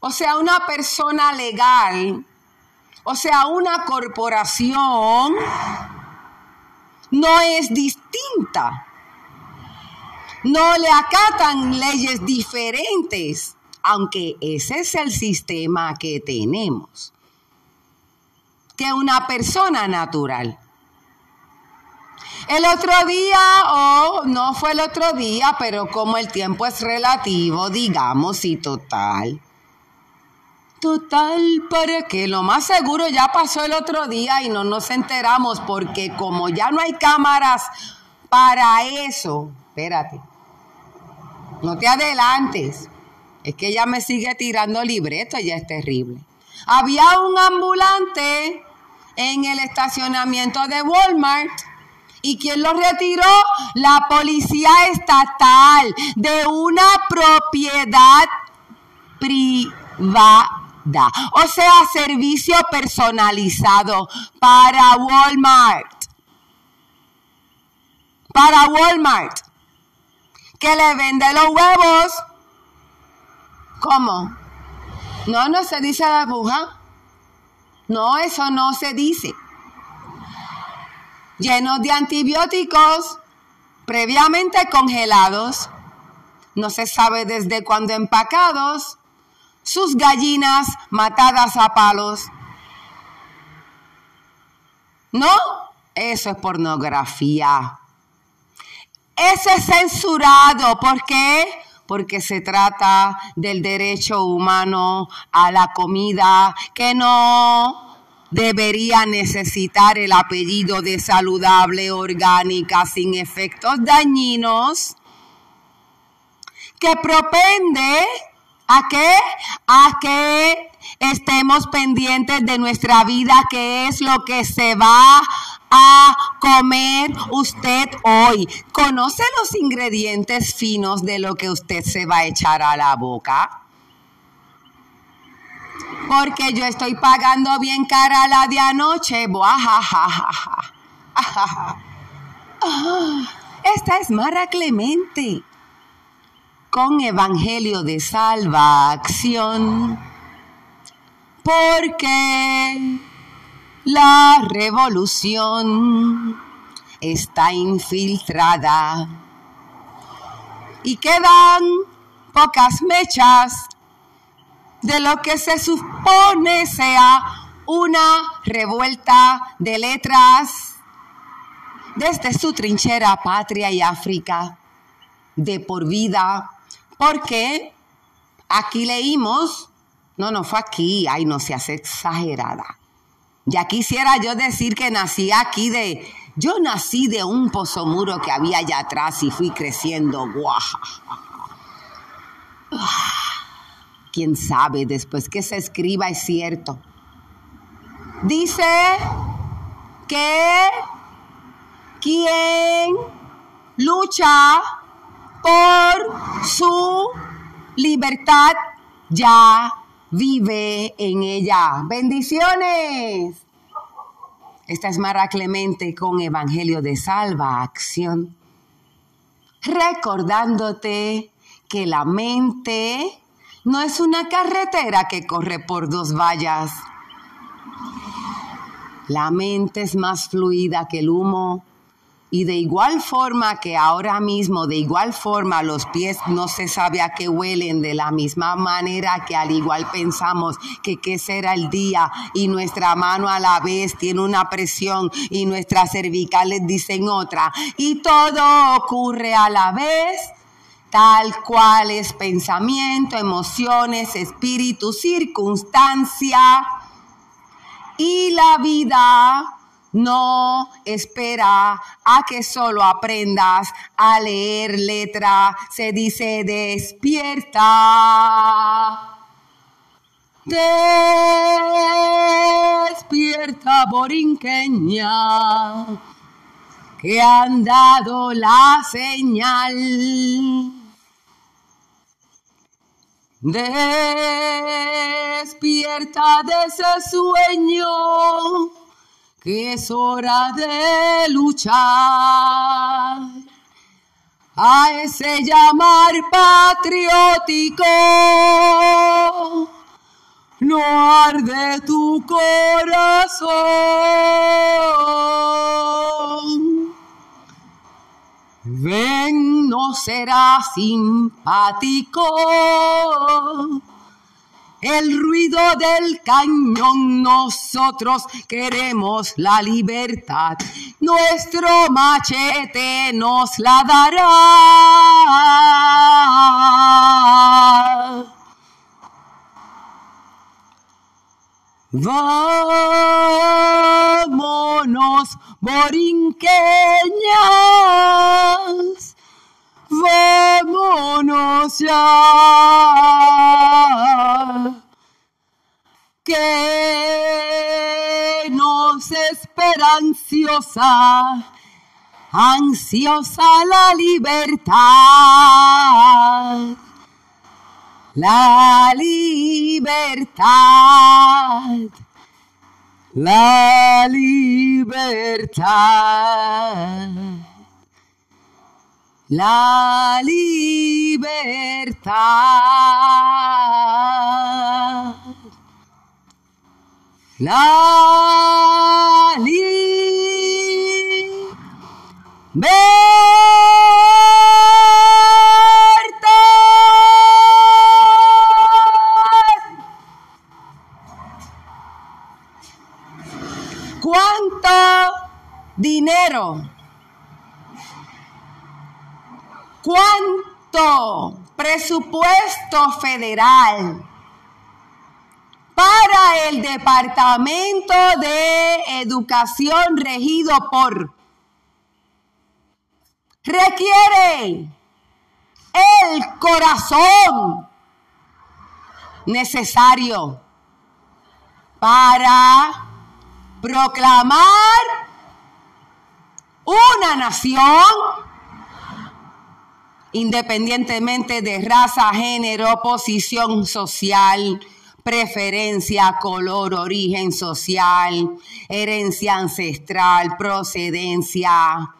o sea, una persona legal, o sea, una corporación, no es distinta no le acatan leyes diferentes, aunque ese es el sistema que tenemos, que una persona natural. El otro día, o no fue el otro día, pero como el tiempo es relativo, digamos, y total. Total, para que lo más seguro ya pasó el otro día y no nos enteramos porque como ya no hay cámaras para eso, espérate, no te adelantes. Es que ella me sigue tirando libreto, ya es terrible. Había un ambulante en el estacionamiento de Walmart. ¿Y quién lo retiró? La policía estatal de una propiedad privada. O sea, servicio personalizado para Walmart. Para Walmart que le vende los huevos. ¿Cómo? No, no se dice la bruja. No, eso no se dice. Llenos de antibióticos previamente congelados, no se sabe desde cuándo empacados, sus gallinas matadas a palos. No, eso es pornografía. Ese es censurado. ¿Por qué? Porque se trata del derecho humano a la comida que no debería necesitar el apellido de saludable, orgánica, sin efectos dañinos, que propende a qué? A que estemos pendientes de nuestra vida, que es lo que se va a comer usted hoy? ¿Conoce los ingredientes finos de lo que usted se va a echar a la boca? Porque yo estoy pagando bien cara la de anoche. Esta es Mara Clemente con Evangelio de Salvación. Porque la revolución está infiltrada y quedan pocas mechas de lo que se supone sea una revuelta de letras desde su trinchera patria y África de por vida, porque aquí leímos, no, no fue aquí, ay, no se hace exagerada. Ya quisiera yo decir que nací aquí de, yo nací de un pozomuro que había allá atrás y fui creciendo. ¡Guau! Quién sabe, después que se escriba es cierto. dice que quien lucha por su libertad ya vive en ella. Bendiciones. Esta es Mara Clemente con Evangelio de Salva Acción. Recordándote que la mente no es una carretera que corre por dos vallas. La mente es más fluida que el humo y de igual forma que ahora mismo, de igual forma los pies no se sabe a qué huelen, de la misma manera que al igual pensamos que qué será el día. Y nuestra mano a la vez tiene una presión y nuestras cervicales dicen otra. Y todo ocurre a la vez tal cual es pensamiento, emociones, espíritu, circunstancia y la vida no espera a que solo aprendas a leer letra. Se dice despierta. Despierta, borinqueña, que han dado la señal. Despierta de ese sueño que es hora de luchar a ese llamar patriótico. No arde tu corazón. Ven, no será simpático el ruido del cañón. Nosotros queremos la libertad. Nuestro machete nos la dará. Vámonos, borinqueñas. Vámonos ya. Que nos espera ansiosa, ansiosa la libertad. La libertad. La libertad la libertad. La libertad. ¿Cuánto dinero? ¿Cuánto presupuesto federal para el Departamento de Educación regido por requiere el corazón necesario para proclamar una nación independientemente de raza, género, posición social, preferencia, color, origen social, herencia ancestral, procedencia,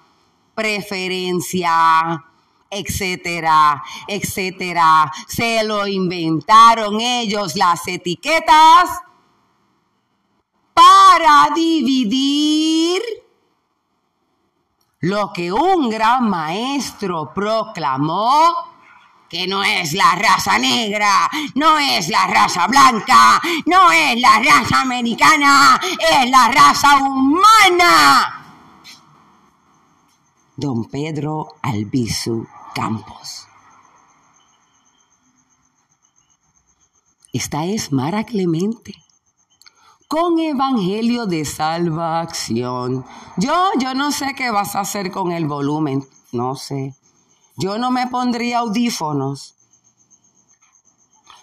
preferencia, etcétera, etcétera. Se lo inventaron ellos las etiquetas para dividir lo que un gran maestro proclamó, que no es la raza negra, no es la raza blanca, no es la raza americana, es la raza humana. Don Pedro Albizu Campos. Esta es Mara Clemente con evangelio de salvación. Yo, yo no sé qué vas a hacer con el volumen, no sé. Yo no me pondría audífonos.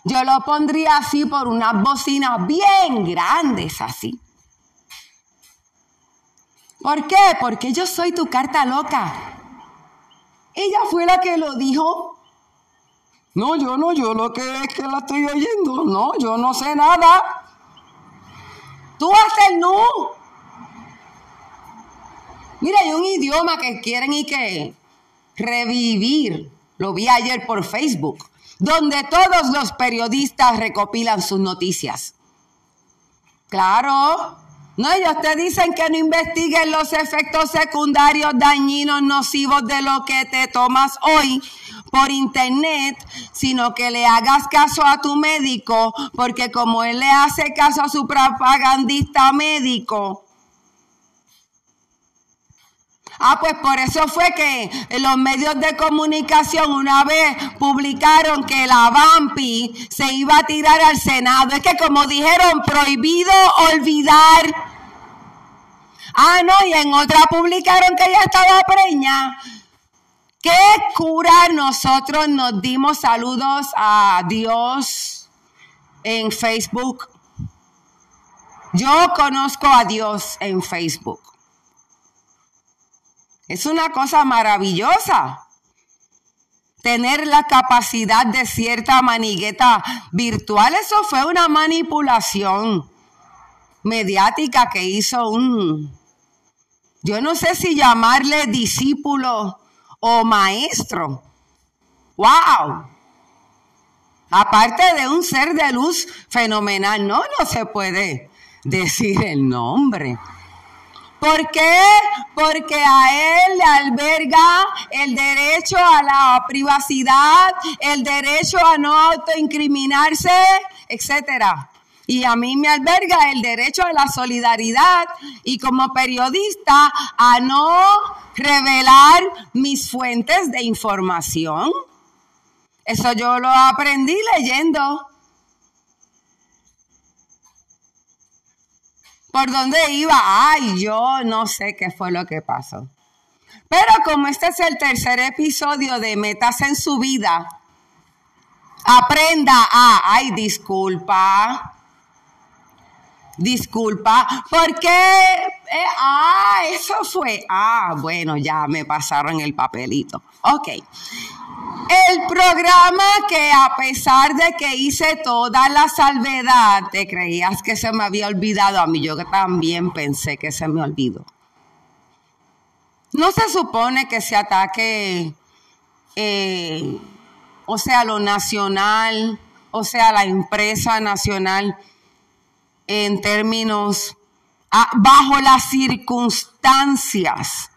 Yo lo pondría así por unas bocinas bien grandes, así. ¿Por qué? Porque yo soy tu carta loca. Ella fue la que lo dijo. No, yo no, yo lo que es que la estoy oyendo. No, yo no sé nada. Tú haces el no. Mira, hay un idioma que quieren y que revivir. Lo vi ayer por Facebook, donde todos los periodistas recopilan sus noticias. Claro. No, ellos te dicen que no investiguen los efectos secundarios dañinos, nocivos de lo que te tomas hoy por internet, sino que le hagas caso a tu médico, porque como él le hace caso a su propagandista médico, Ah, pues por eso fue que los medios de comunicación una vez publicaron que la Vampi se iba a tirar al Senado. Es que como dijeron, prohibido olvidar. Ah, no, y en otra publicaron que ella estaba preña. ¿Qué cura nosotros nos dimos saludos a Dios en Facebook? Yo conozco a Dios en Facebook. Es una cosa maravillosa tener la capacidad de cierta manigueta virtual. Eso fue una manipulación mediática que hizo un, yo no sé si llamarle discípulo o maestro. ¡Wow! Aparte de un ser de luz fenomenal, no, no se puede decir el nombre. ¿Por qué? Porque a él le alberga el derecho a la privacidad, el derecho a no autoincriminarse, etcétera. Y a mí me alberga el derecho a la solidaridad y como periodista a no revelar mis fuentes de información. Eso yo lo aprendí leyendo. ¿Por dónde iba? Ay, yo no sé qué fue lo que pasó. Pero como este es el tercer episodio de Metas en su vida, aprenda a, ay, disculpa, disculpa, porque, eh, ah, eso fue, ah, bueno, ya me pasaron el papelito. Ok. El programa que a pesar de que hice toda la salvedad, te creías que se me había olvidado, a mí yo también pensé que se me olvidó. No se supone que se ataque, eh, o sea, lo nacional, o sea, la empresa nacional en términos, ah, bajo las circunstancias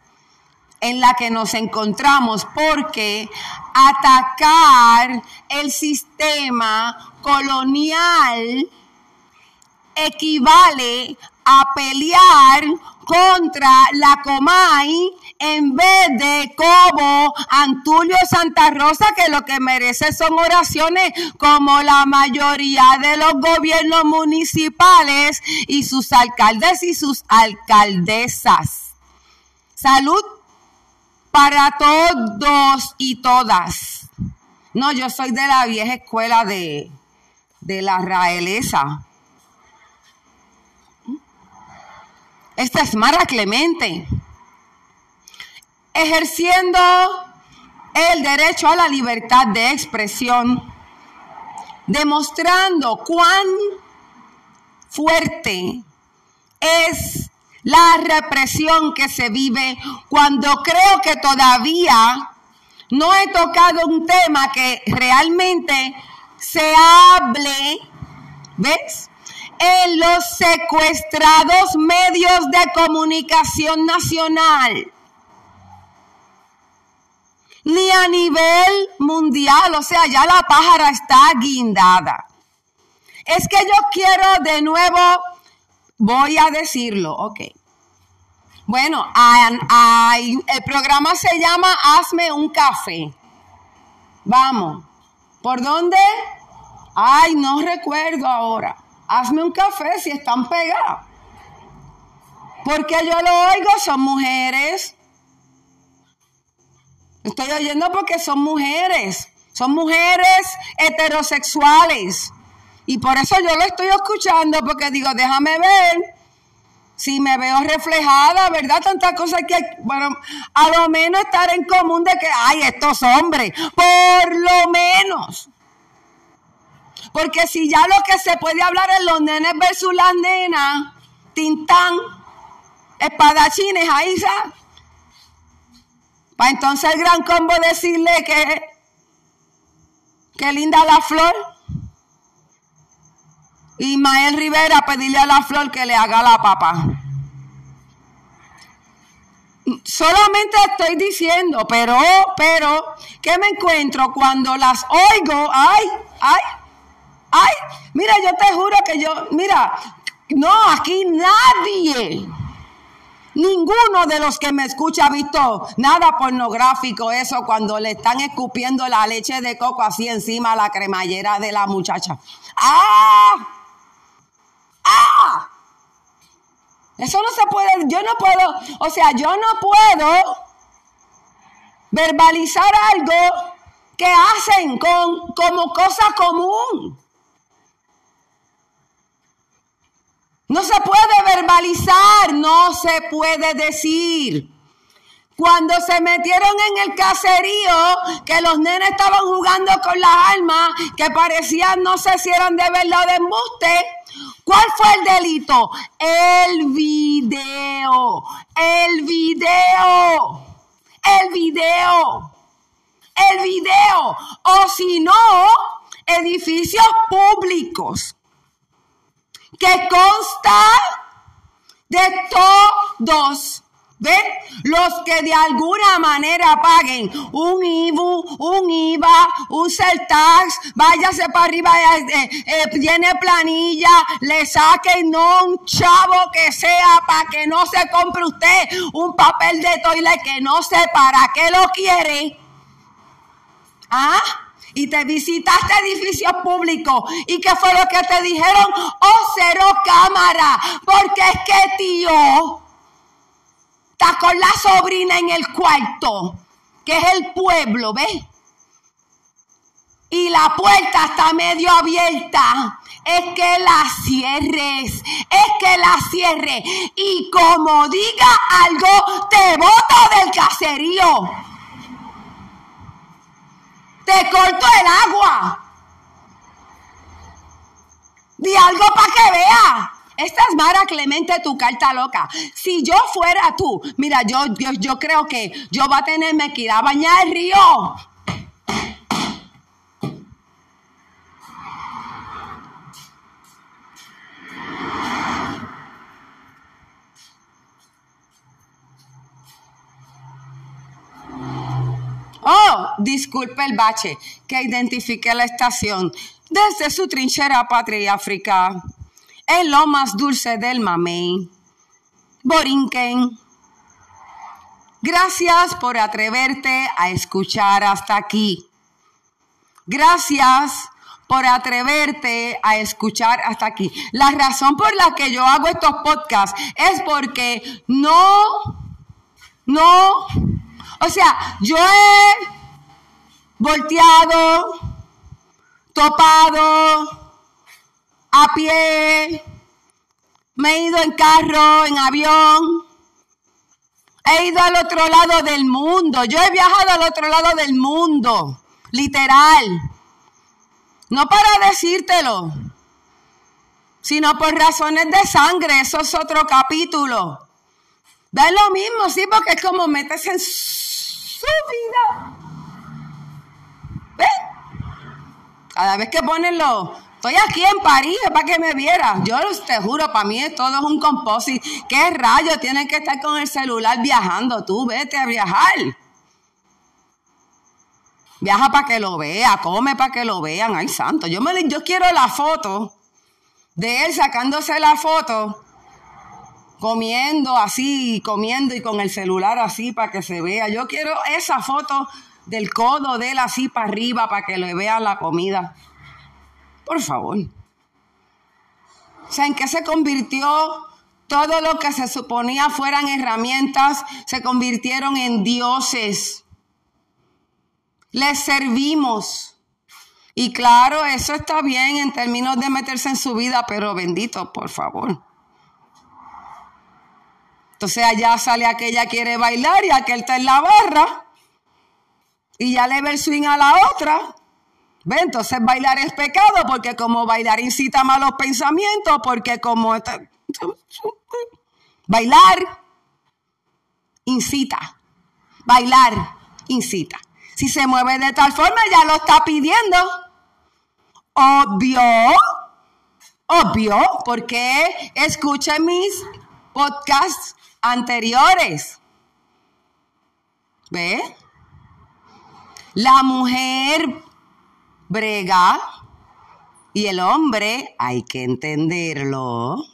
en la que nos encontramos, porque atacar el sistema colonial equivale a pelear contra la Comay en vez de como Antulio Santa Rosa, que lo que merece son oraciones como la mayoría de los gobiernos municipales y sus alcaldes y sus alcaldesas. Salud para todos y todas. No, yo soy de la vieja escuela de, de la raelesa. Esta es Mara Clemente, ejerciendo el derecho a la libertad de expresión, demostrando cuán fuerte es la represión que se vive cuando creo que todavía no he tocado un tema que realmente se hable, ¿ves? En los secuestrados medios de comunicación nacional, ni a nivel mundial, o sea, ya la pájara está guindada. Es que yo quiero de nuevo, voy a decirlo, ok. Bueno, el programa se llama Hazme un café. Vamos. ¿Por dónde? Ay, no recuerdo ahora. Hazme un café si están pegados. Porque yo lo oigo, son mujeres. Estoy oyendo porque son mujeres. Son mujeres heterosexuales. Y por eso yo lo estoy escuchando porque digo, déjame ver si me veo reflejada, ¿verdad? Tantas cosas que hay, bueno, a lo menos estar en común de que, ay, estos hombres, por lo menos. Porque si ya lo que se puede hablar es los nenes versus las nenas, tintán, espadachines, ahí está. Para entonces el gran combo decirle que, qué linda la flor. Y Mael Rivera pedirle a la flor que le haga la papa. Solamente estoy diciendo, pero, pero, ¿qué me encuentro cuando las oigo? Ay, ay, ay, mira, yo te juro que yo, mira, no, aquí nadie, ninguno de los que me escucha ha visto nada pornográfico, eso cuando le están escupiendo la leche de coco así encima a la cremallera de la muchacha. ¡Ah! ¡Ah! Eso no se puede, yo no puedo, o sea, yo no puedo verbalizar algo que hacen con, como cosa común. No se puede verbalizar, no se puede decir. Cuando se metieron en el caserío, que los nenes estaban jugando con las armas, que parecían, no sé si eran de verdad o de embuste, ¿Cuál fue el delito? El video, el video, el video, el video. O si no, edificios públicos que consta de todos ¿Ven? Los que de alguna manera paguen un IBU, un IVA, un CELTAX, váyase para arriba, eh, eh, tiene planilla, le saquen no un chavo que sea para que no se compre usted un papel de toilet que no sé para qué lo quiere. ¿Ah? Y te visitaste edificios públicos y qué fue lo que te dijeron, oh cero cámara, porque es que tío, Está con la sobrina en el cuarto, que es el pueblo, ¿ves? Y la puerta está medio abierta. Es que la cierres, es que la cierres. Y como diga algo, te boto del caserío. Te corto el agua. Di algo para que vea. Esta es Mara Clemente, tu carta loca. Si yo fuera tú, mira, yo, yo, yo creo que yo va a tenerme que ir a bañar el río. Oh, disculpe el bache, que identifique la estación desde su trinchera patria y África es lo más dulce del mamey. Borinquen. Gracias por atreverte a escuchar hasta aquí. Gracias por atreverte a escuchar hasta aquí. La razón por la que yo hago estos podcasts es porque no, no, o sea, yo he volteado, topado, a pie, me he ido en carro, en avión, he ido al otro lado del mundo, yo he viajado al otro lado del mundo, literal, no para decírtelo, sino por razones de sangre, eso es otro capítulo. Da lo mismo, sí, porque es como metes en su vida. ¿Ves? Cada vez que ponen los Estoy aquí en París para que me viera. Yo te juro, para mí todo es un composite. ¿Qué rayos tienes que estar con el celular viajando? Tú vete a viajar. Viaja para que lo vea, come para que lo vean. Ay, santo. Yo, me, yo quiero la foto de él sacándose la foto, comiendo así, comiendo y con el celular así para que se vea. Yo quiero esa foto del codo de él así para arriba para que le vean la comida. Por favor. O sea, ¿en qué se convirtió todo lo que se suponía fueran herramientas? Se convirtieron en dioses. Les servimos. Y claro, eso está bien en términos de meterse en su vida, pero bendito, por favor. Entonces allá sale aquella quiere bailar y aquel está en la barra. Y ya le ve el swing a la otra. ¿Ve? Entonces bailar es pecado porque como bailar incita malos pensamientos, porque como... Bailar incita. Bailar incita. Si se mueve de tal forma, ya lo está pidiendo. Obvio. Obvio, porque escuché mis podcasts anteriores. ¿Ve? La mujer brega y el hombre hay que entenderlo.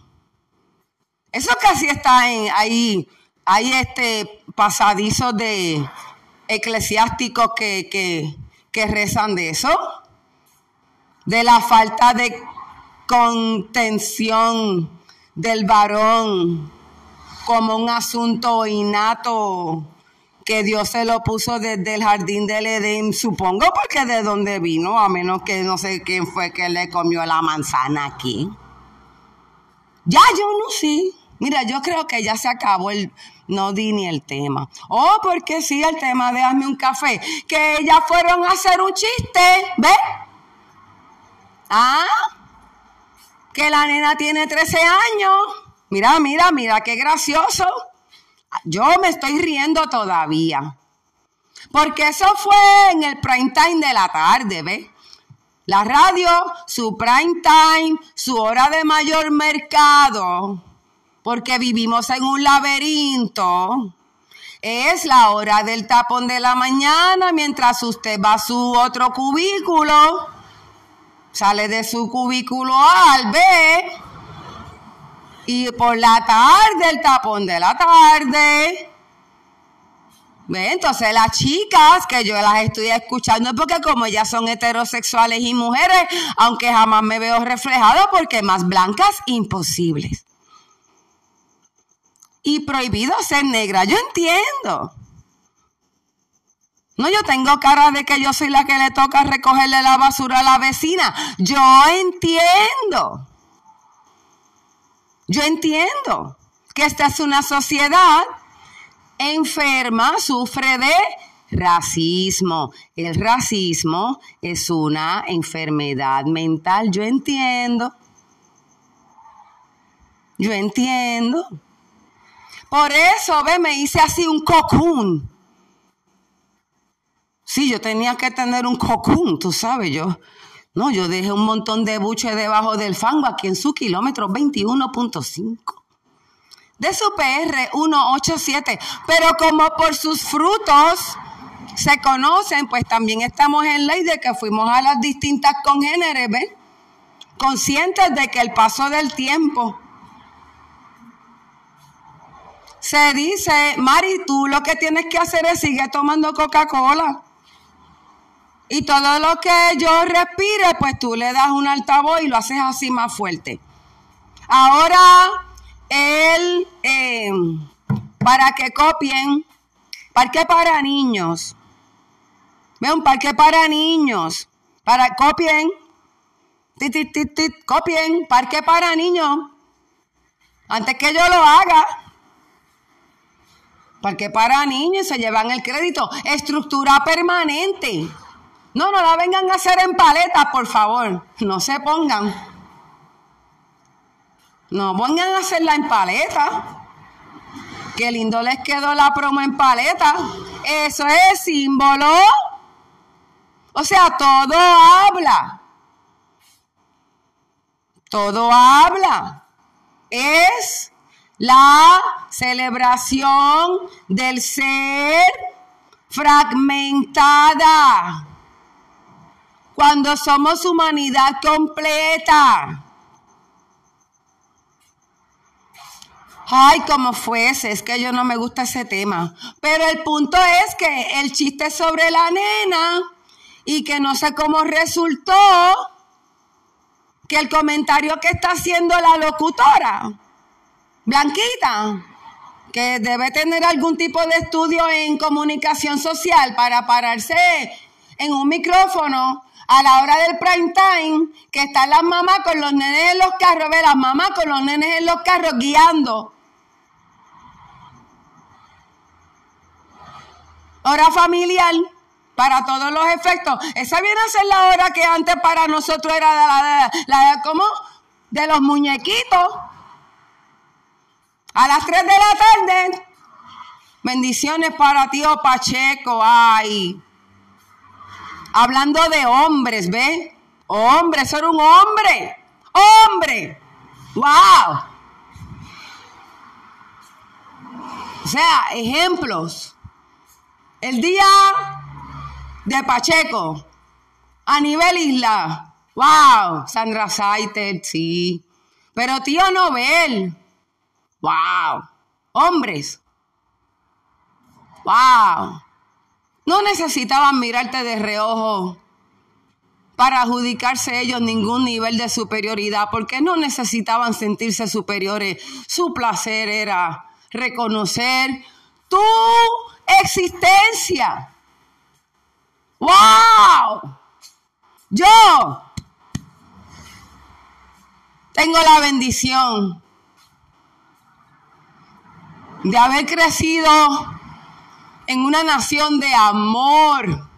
Eso casi está en ahí, hay este pasadizo de eclesiásticos que, que, que rezan de eso, de la falta de contención del varón como un asunto innato que Dios se lo puso desde el jardín del Edén, supongo porque de dónde vino, a menos que no sé quién fue que le comió la manzana aquí. Ya yo no sé. Mira, yo creo que ya se acabó el, no di ni el tema. Oh, porque sí, el tema de hazme un café. Que ellas fueron a hacer un chiste, ¿ves? Ah, que la nena tiene 13 años. Mira, mira, mira, qué gracioso. Yo me estoy riendo todavía. Porque eso fue en el prime time de la tarde, ¿ves? La radio, su prime time, su hora de mayor mercado, porque vivimos en un laberinto. Es la hora del tapón de la mañana mientras usted va a su otro cubículo, sale de su cubículo al B y por la tarde, el tapón de la tarde. ¿Ve? Entonces las chicas que yo las estoy escuchando porque como ellas son heterosexuales y mujeres, aunque jamás me veo reflejada porque más blancas imposibles. Y prohibido ser negra, yo entiendo. No, yo tengo cara de que yo soy la que le toca recogerle la basura a la vecina. Yo entiendo. Yo entiendo que esta es una sociedad enferma, sufre de racismo. El racismo es una enfermedad mental, yo entiendo. Yo entiendo. Por eso, ve, me hice así un cocún. Sí, yo tenía que tener un cocún, tú sabes, yo no, yo dejé un montón de buche debajo del fango aquí en su kilómetro 21.5. De su PR 187. Pero como por sus frutos se conocen, pues también estamos en ley de que fuimos a las distintas congéneres, ¿ves? Conscientes de que el paso del tiempo se dice, Mari, tú lo que tienes que hacer es seguir tomando Coca-Cola. Y todo lo que yo respire, pues tú le das un altavoz y lo haces así más fuerte. Ahora, el, eh, para que copien, parque para niños. Ve un parque para niños. Para copien. Tit, copien. Parque para niños. Antes que yo lo haga. Parque para niños se llevan el crédito. Estructura permanente. No, no la vengan a hacer en paleta, por favor. No se pongan. No vengan a hacerla en paleta. Qué lindo les quedó la promo en paleta. Eso es símbolo. O sea, todo habla. Todo habla. Es la celebración del ser fragmentada cuando somos humanidad completa. Ay, como fuese, es que yo no me gusta ese tema. Pero el punto es que el chiste sobre la nena y que no sé cómo resultó que el comentario que está haciendo la locutora, Blanquita, que debe tener algún tipo de estudio en comunicación social para pararse en un micrófono a la hora del prime time, que están las mamás con los nenes en los carros, ve las mamás con los nenes en los carros guiando. Hora familiar para todos los efectos. Esa viene a ser la hora que antes para nosotros era la, de la, como de los muñequitos. A las 3 de la tarde. Bendiciones para tío oh Pacheco. Ay. Hablando de hombres, ¿ve? Hombre, ser un hombre. Hombre. Wow. O sea, ejemplos. El día de Pacheco a nivel isla. Wow, Sandra Saiter, sí. Pero tío Nobel. Wow. Hombres. Wow. No necesitaban mirarte de reojo para adjudicarse ellos ningún nivel de superioridad, porque no necesitaban sentirse superiores. Su placer era reconocer tu existencia. ¡Wow! Yo tengo la bendición de haber crecido en una nación de amor.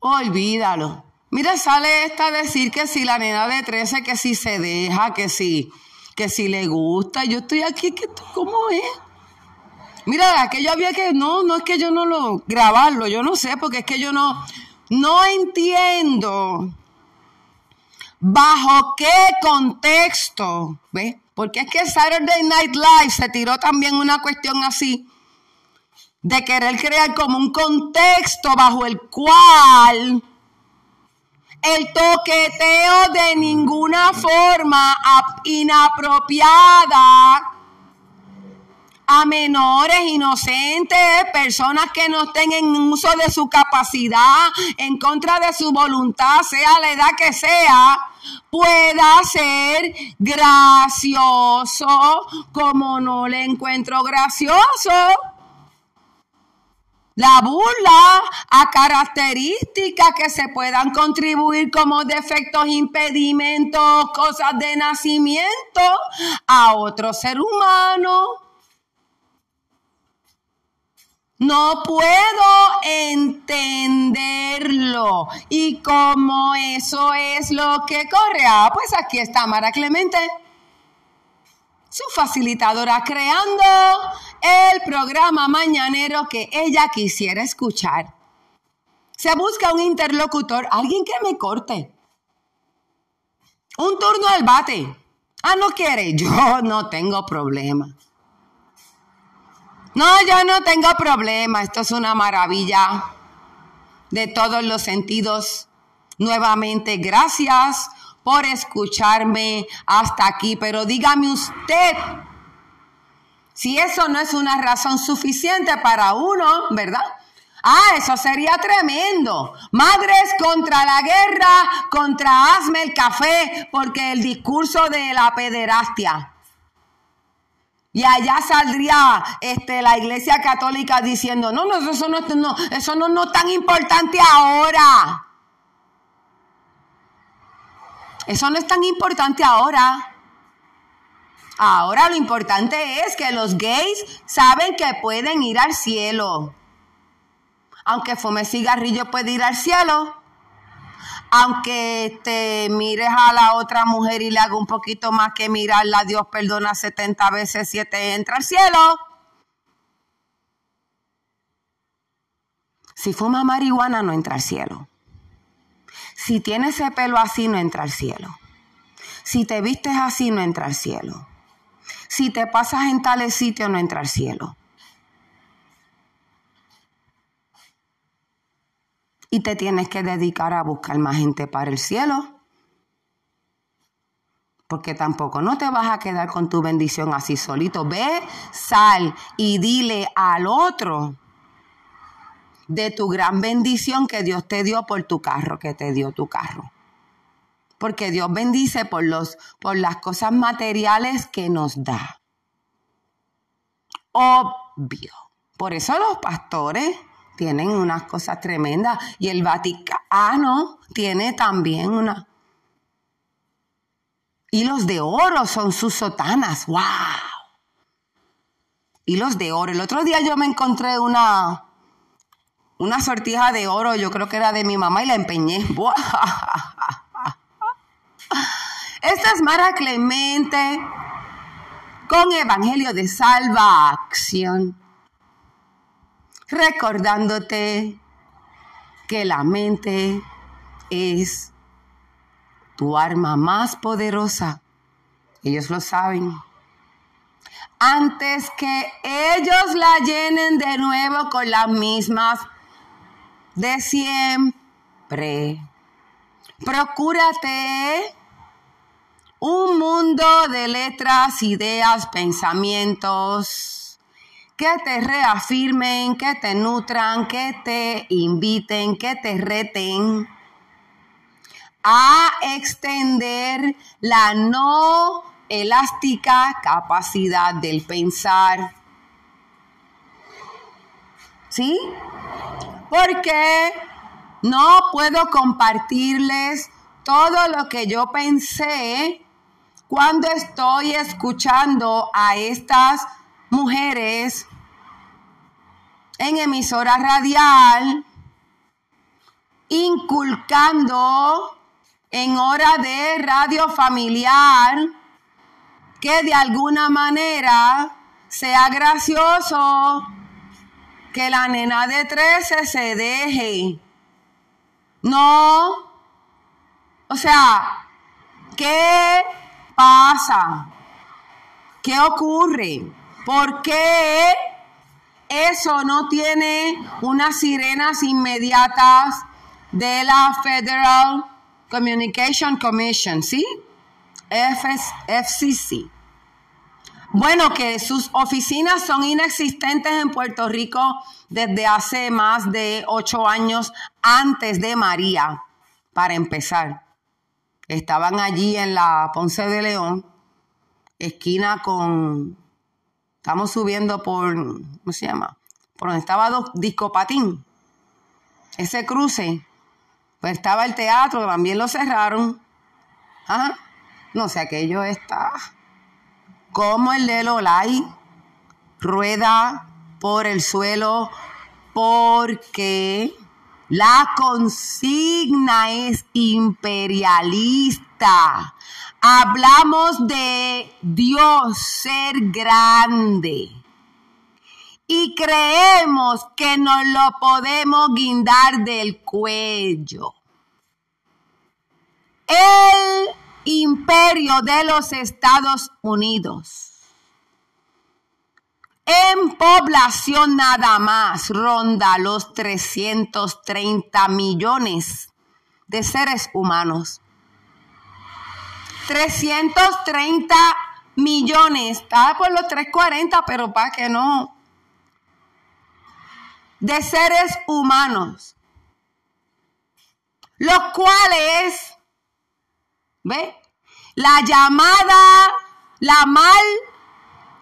Olvídalo. Mira, sale esta a decir que si la nena de 13, que si se deja, que si, que si le gusta. Yo estoy aquí, que ¿cómo es? Mira, aquello había que, no, no es que yo no lo grabarlo, yo no sé, porque es que yo no, no entiendo bajo qué contexto, ¿ves? Porque es que Saturday Night Live se tiró también una cuestión así de querer crear como un contexto bajo el cual el toqueteo de ninguna forma inapropiada a menores inocentes, personas que no estén en uso de su capacidad, en contra de su voluntad, sea la edad que sea, pueda ser gracioso como no le encuentro gracioso. La burla a características que se puedan contribuir como defectos, impedimentos, cosas de nacimiento a otro ser humano. No puedo entenderlo. Y como eso es lo que corre, ah, pues aquí está Mara Clemente, su facilitadora, creando el programa mañanero que ella quisiera escuchar. Se busca un interlocutor, alguien que me corte. Un turno al bate. Ah, no quiere. Yo no tengo problema. No, yo no tengo problema, esto es una maravilla de todos los sentidos. Nuevamente, gracias por escucharme hasta aquí, pero dígame usted si eso no es una razón suficiente para uno, ¿verdad? Ah, eso sería tremendo. Madres contra la guerra, contra hazme el café, porque el discurso de la pederastia. Y allá saldría este, la iglesia católica diciendo, no, no, eso no, eso no, no es tan importante ahora. Eso no es tan importante ahora. Ahora lo importante es que los gays saben que pueden ir al cielo. Aunque fume cigarrillo puede ir al cielo aunque te mires a la otra mujer y le haga un poquito más que mirarla, Dios perdona 70 veces, 7 entra al cielo. Si fuma marihuana, no entra al cielo. Si tienes ese pelo así, no entra al cielo. Si te vistes así, no entra al cielo. Si te pasas en tales sitios, no entra al cielo. Y te tienes que dedicar a buscar más gente para el cielo. Porque tampoco no te vas a quedar con tu bendición así solito. Ve, sal y dile al otro de tu gran bendición que Dios te dio por tu carro, que te dio tu carro. Porque Dios bendice por, los, por las cosas materiales que nos da. Obvio. Por eso los pastores tienen unas cosas tremendas. Y el Vaticano tiene también una... Hilos de oro son sus sotanas. ¡Wow! hilos de oro. El otro día yo me encontré una, una sortija de oro, yo creo que era de mi mamá y la empeñé. Esta es Mara Clemente con Evangelio de Salvación, recordándote que la mente es tu arma más poderosa. Ellos lo saben. Antes que ellos la llenen de nuevo con las mismas de siempre. Procúrate un mundo de letras, ideas, pensamientos que te reafirmen, que te nutran, que te inviten, que te reten a extender la no elástica capacidad del pensar. ¿Sí? Porque no puedo compartirles todo lo que yo pensé cuando estoy escuchando a estas mujeres en emisora radial, inculcando en hora de radio familiar, que de alguna manera sea gracioso que la nena de 13 se deje. No. O sea, ¿qué pasa? ¿Qué ocurre? ¿Por qué eso no tiene unas sirenas inmediatas de la Federal Communication Commission, ¿sí? FCC. Bueno, que sus oficinas son inexistentes en Puerto Rico desde hace más de ocho años antes de María, para empezar. Estaban allí en la Ponce de León, esquina con. Estamos subiendo por. ¿Cómo se llama? Por donde estaba Discopatín. Ese cruce. Pues estaba el teatro, también lo cerraron. Ajá. No sé, aquello está. Como el de Lolay rueda por el suelo porque la consigna es imperialista. Hablamos de Dios ser grande. Y creemos que nos lo podemos guindar del cuello. El imperio de los Estados Unidos en población nada más ronda los 330 millones de seres humanos. 330 millones, está por los 340, pero para que no. De seres humanos. Los cuales, ¿ve? La llamada, la mal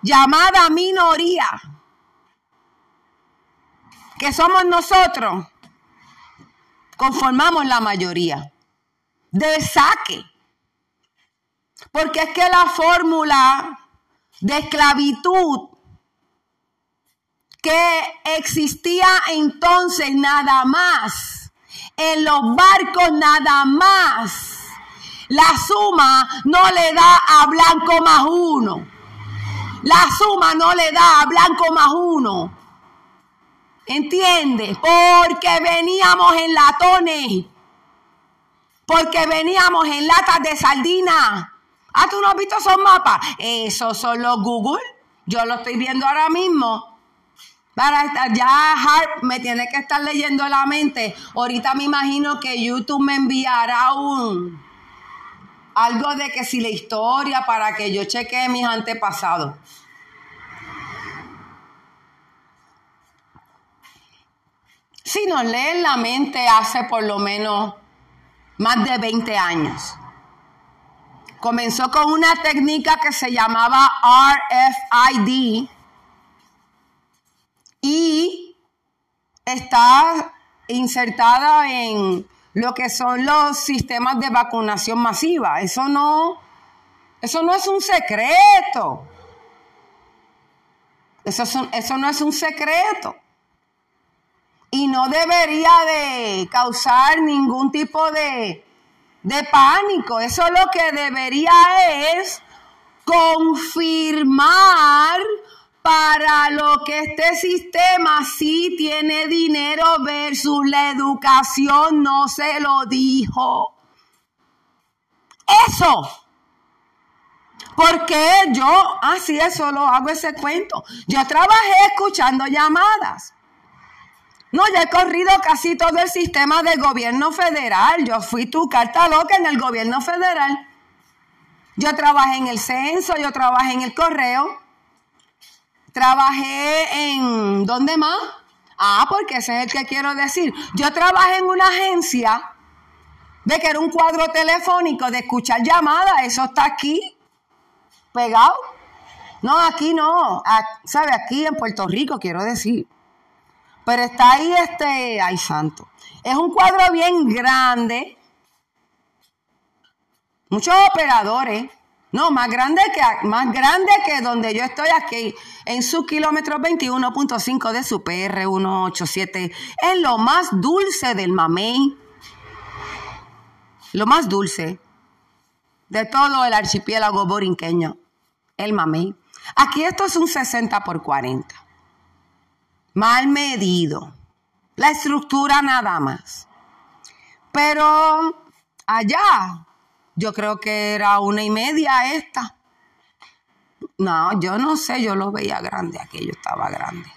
llamada minoría, que somos nosotros, conformamos la mayoría de saque. Porque es que la fórmula de esclavitud que existía entonces nada más, en los barcos nada más, la suma no le da a blanco más uno. La suma no le da a blanco más uno. ¿Entiendes? Porque veníamos en latones. Porque veníamos en latas de sardina. Ah, tú no has visto esos mapas. Esos son los Google. Yo lo estoy viendo ahora mismo. Para estar, ya Harp me tiene que estar leyendo la mente. Ahorita me imagino que YouTube me enviará un algo de que si la historia para que yo chequee mis antepasados. Si nos leen la mente hace por lo menos más de 20 años. Comenzó con una técnica que se llamaba RFID y está insertada en lo que son los sistemas de vacunación masiva. Eso no, eso no es un secreto. Eso, eso no es un secreto. Y no debería de causar ningún tipo de, de pánico. Eso lo que debería es confirmar para lo que este sistema sí tiene dinero versus la educación no se lo dijo. Eso. Porque yo, así ah, eso lo hago ese cuento. Yo trabajé escuchando llamadas. No, ya he corrido casi todo el sistema del gobierno federal. Yo fui tu carta loca en el gobierno federal. Yo trabajé en el censo, yo trabajé en el correo. Trabajé en, ¿dónde más? Ah, porque ese es el que quiero decir. Yo trabajé en una agencia de que era un cuadro telefónico de escuchar llamadas. Eso está aquí, pegado. No, aquí no. ¿Sabe? Aquí en Puerto Rico, quiero decir. Pero está ahí este, ay santo. Es un cuadro bien grande Muchos operadores, no, más grande que, más grande que donde yo estoy aquí, en su kilómetro 21.5 de su PR 187, es lo más dulce del mamey. Lo más dulce de todo el archipiélago borinqueño, el mamey. Aquí esto es un 60 por 40. Mal medido. La estructura nada más. Pero allá yo creo que era una y media esta. No, yo no sé, yo lo veía grande, aquello estaba grande.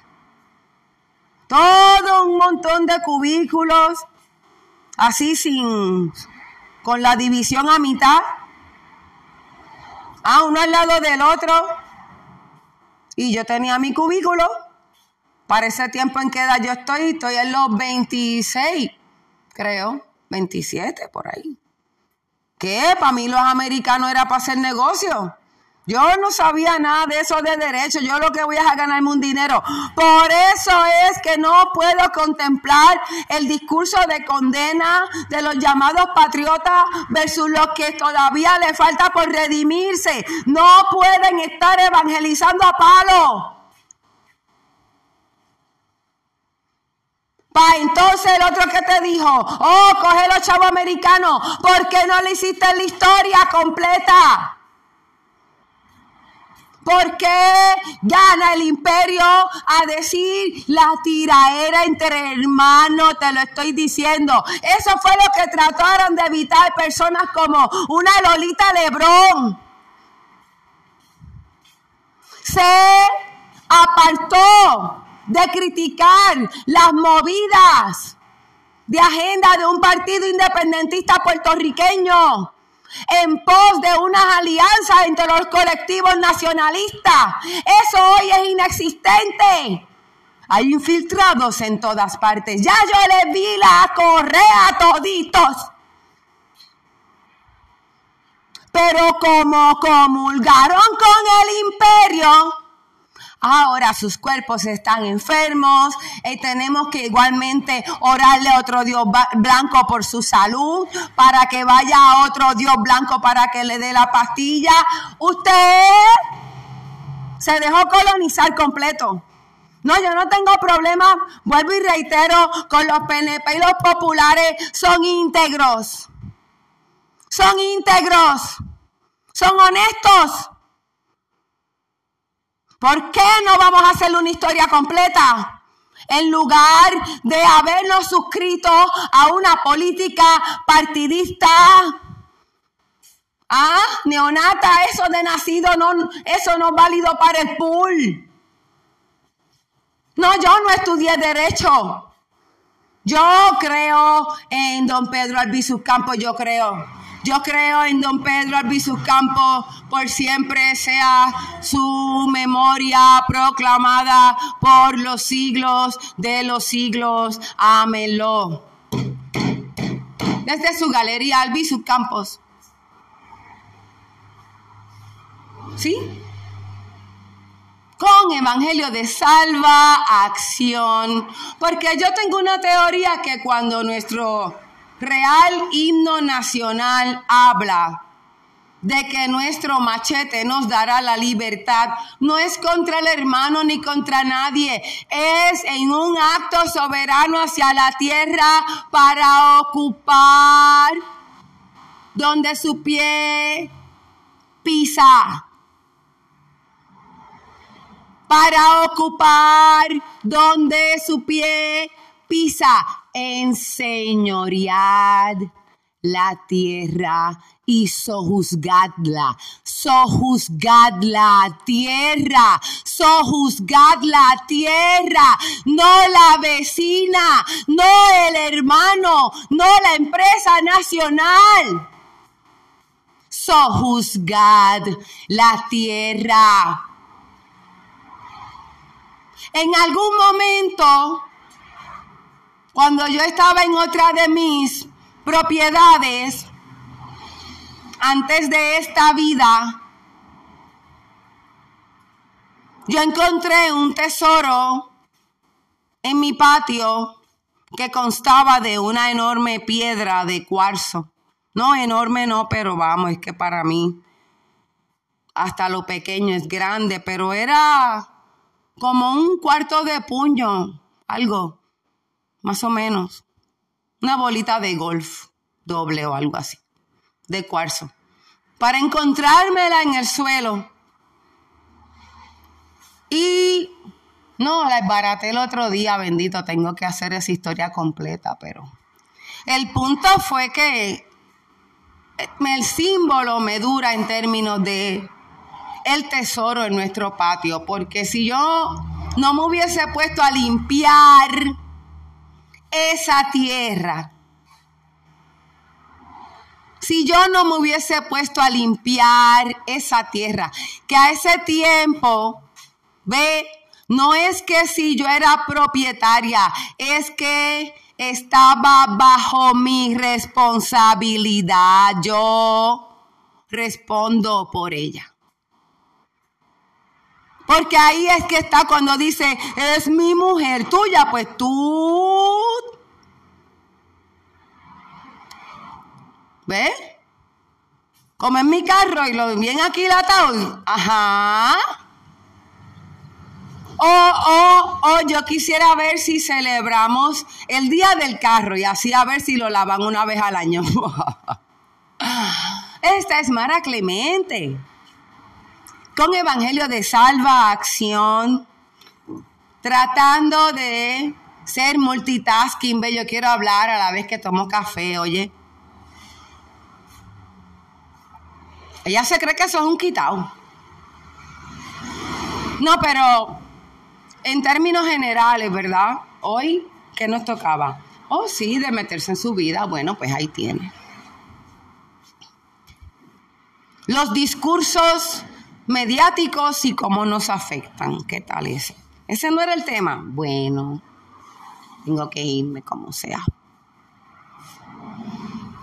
Todo un montón de cubículos, así sin, con la división a mitad. Ah, uno al lado del otro. Y yo tenía mi cubículo. Para ese tiempo en que edad yo estoy, estoy en los 26, creo, 27 por ahí. ¿Qué? Para mí los americanos era para hacer negocio. Yo no sabía nada de eso de derecho. Yo lo que voy a ganarme un dinero. Por eso es que no puedo contemplar el discurso de condena de los llamados patriotas versus los que todavía le falta por redimirse. No pueden estar evangelizando a palo. Entonces el otro que te dijo, oh, coge los chavos americanos, ¿por qué no le hiciste la historia completa? ¿Por qué gana el imperio a decir la tiraera entre hermanos? Te lo estoy diciendo. Eso fue lo que trataron de evitar personas como una Lolita Lebrón. Se apartó de criticar las movidas de agenda de un partido independentista puertorriqueño en pos de unas alianzas entre los colectivos nacionalistas. Eso hoy es inexistente. Hay infiltrados en todas partes. Ya yo les vi la correa toditos. Pero como comulgaron con el imperio, Ahora sus cuerpos están enfermos eh, tenemos que igualmente orarle a otro Dios blanco por su salud, para que vaya a otro Dios blanco para que le dé la pastilla. Usted se dejó colonizar completo. No, yo no tengo problema, vuelvo y reitero, con los PNP y los populares son íntegros. Son íntegros. Son honestos. ¿Por qué no vamos a hacer una historia completa? En lugar de habernos suscrito a una política partidista. Ah, neonata, eso de nacido, no, eso no es válido para el pool. No, yo no estudié derecho. Yo creo en don Pedro Albizu Campos, yo creo yo creo en don Pedro Albizu Campos, por siempre sea su memoria proclamada por los siglos de los siglos. Ámenlo. Desde su galería Albizu Campos. ¿Sí? con Evangelio de Salva Acción. Porque yo tengo una teoría que cuando nuestro real himno nacional habla de que nuestro machete nos dará la libertad. No es contra el hermano ni contra nadie, es en un acto soberano hacia la tierra para ocupar donde su pie pisa. Para ocupar donde su pie pisa, enseñoread la tierra y sojuzgadla, sojuzgad la tierra, sojuzgad la tierra, no la vecina, no el hermano, no la empresa nacional. Sojuzgad la tierra. En algún momento, cuando yo estaba en otra de mis propiedades, antes de esta vida, yo encontré un tesoro en mi patio que constaba de una enorme piedra de cuarzo. No enorme, no, pero vamos, es que para mí hasta lo pequeño es grande, pero era como un cuarto de puño, algo, más o menos. Una bolita de golf doble o algo así de cuarzo para encontrármela en el suelo. Y no, la desbaraté el otro día, bendito, tengo que hacer esa historia completa, pero el punto fue que el símbolo me dura en términos de el tesoro en nuestro patio, porque si yo no me hubiese puesto a limpiar esa tierra, si yo no me hubiese puesto a limpiar esa tierra, que a ese tiempo, ve, no es que si yo era propietaria, es que estaba bajo mi responsabilidad. Yo respondo por ella. Porque ahí es que está cuando dice, es mi mujer tuya, pues tú ¿Ves? Como en mi carro y lo bien aquilatado. Ajá. O, o, o yo quisiera ver si celebramos el día del carro y así a ver si lo lavan una vez al año. Esta es Mara Clemente. Con Evangelio de Salva Acción. Tratando de ser multitasking. Yo quiero hablar a la vez que tomo café, oye. Ella se cree que eso es un quitado. No, pero en términos generales, ¿verdad? Hoy, ¿qué nos tocaba? Oh, sí, de meterse en su vida. Bueno, pues ahí tiene. Los discursos mediáticos y cómo nos afectan. ¿Qué tal ese? Ese no era el tema. Bueno, tengo que irme como sea.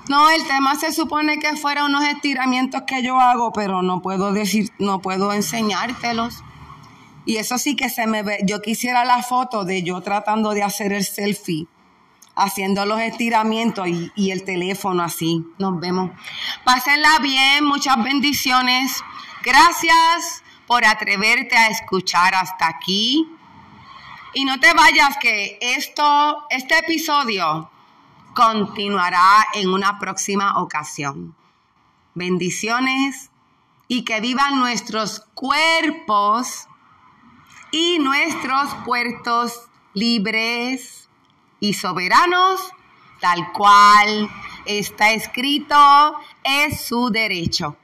No, el tema se supone que fuera unos estiramientos que yo hago, pero no puedo decir, no puedo enseñártelos. Y eso sí que se me ve. Yo quisiera la foto de yo tratando de hacer el selfie, haciendo los estiramientos y, y el teléfono así. Nos vemos. Pásenla bien, muchas bendiciones. Gracias por atreverte a escuchar hasta aquí. Y no te vayas que esto, este episodio continuará en una próxima ocasión. Bendiciones y que vivan nuestros cuerpos y nuestros puertos libres y soberanos, tal cual está escrito, es su derecho.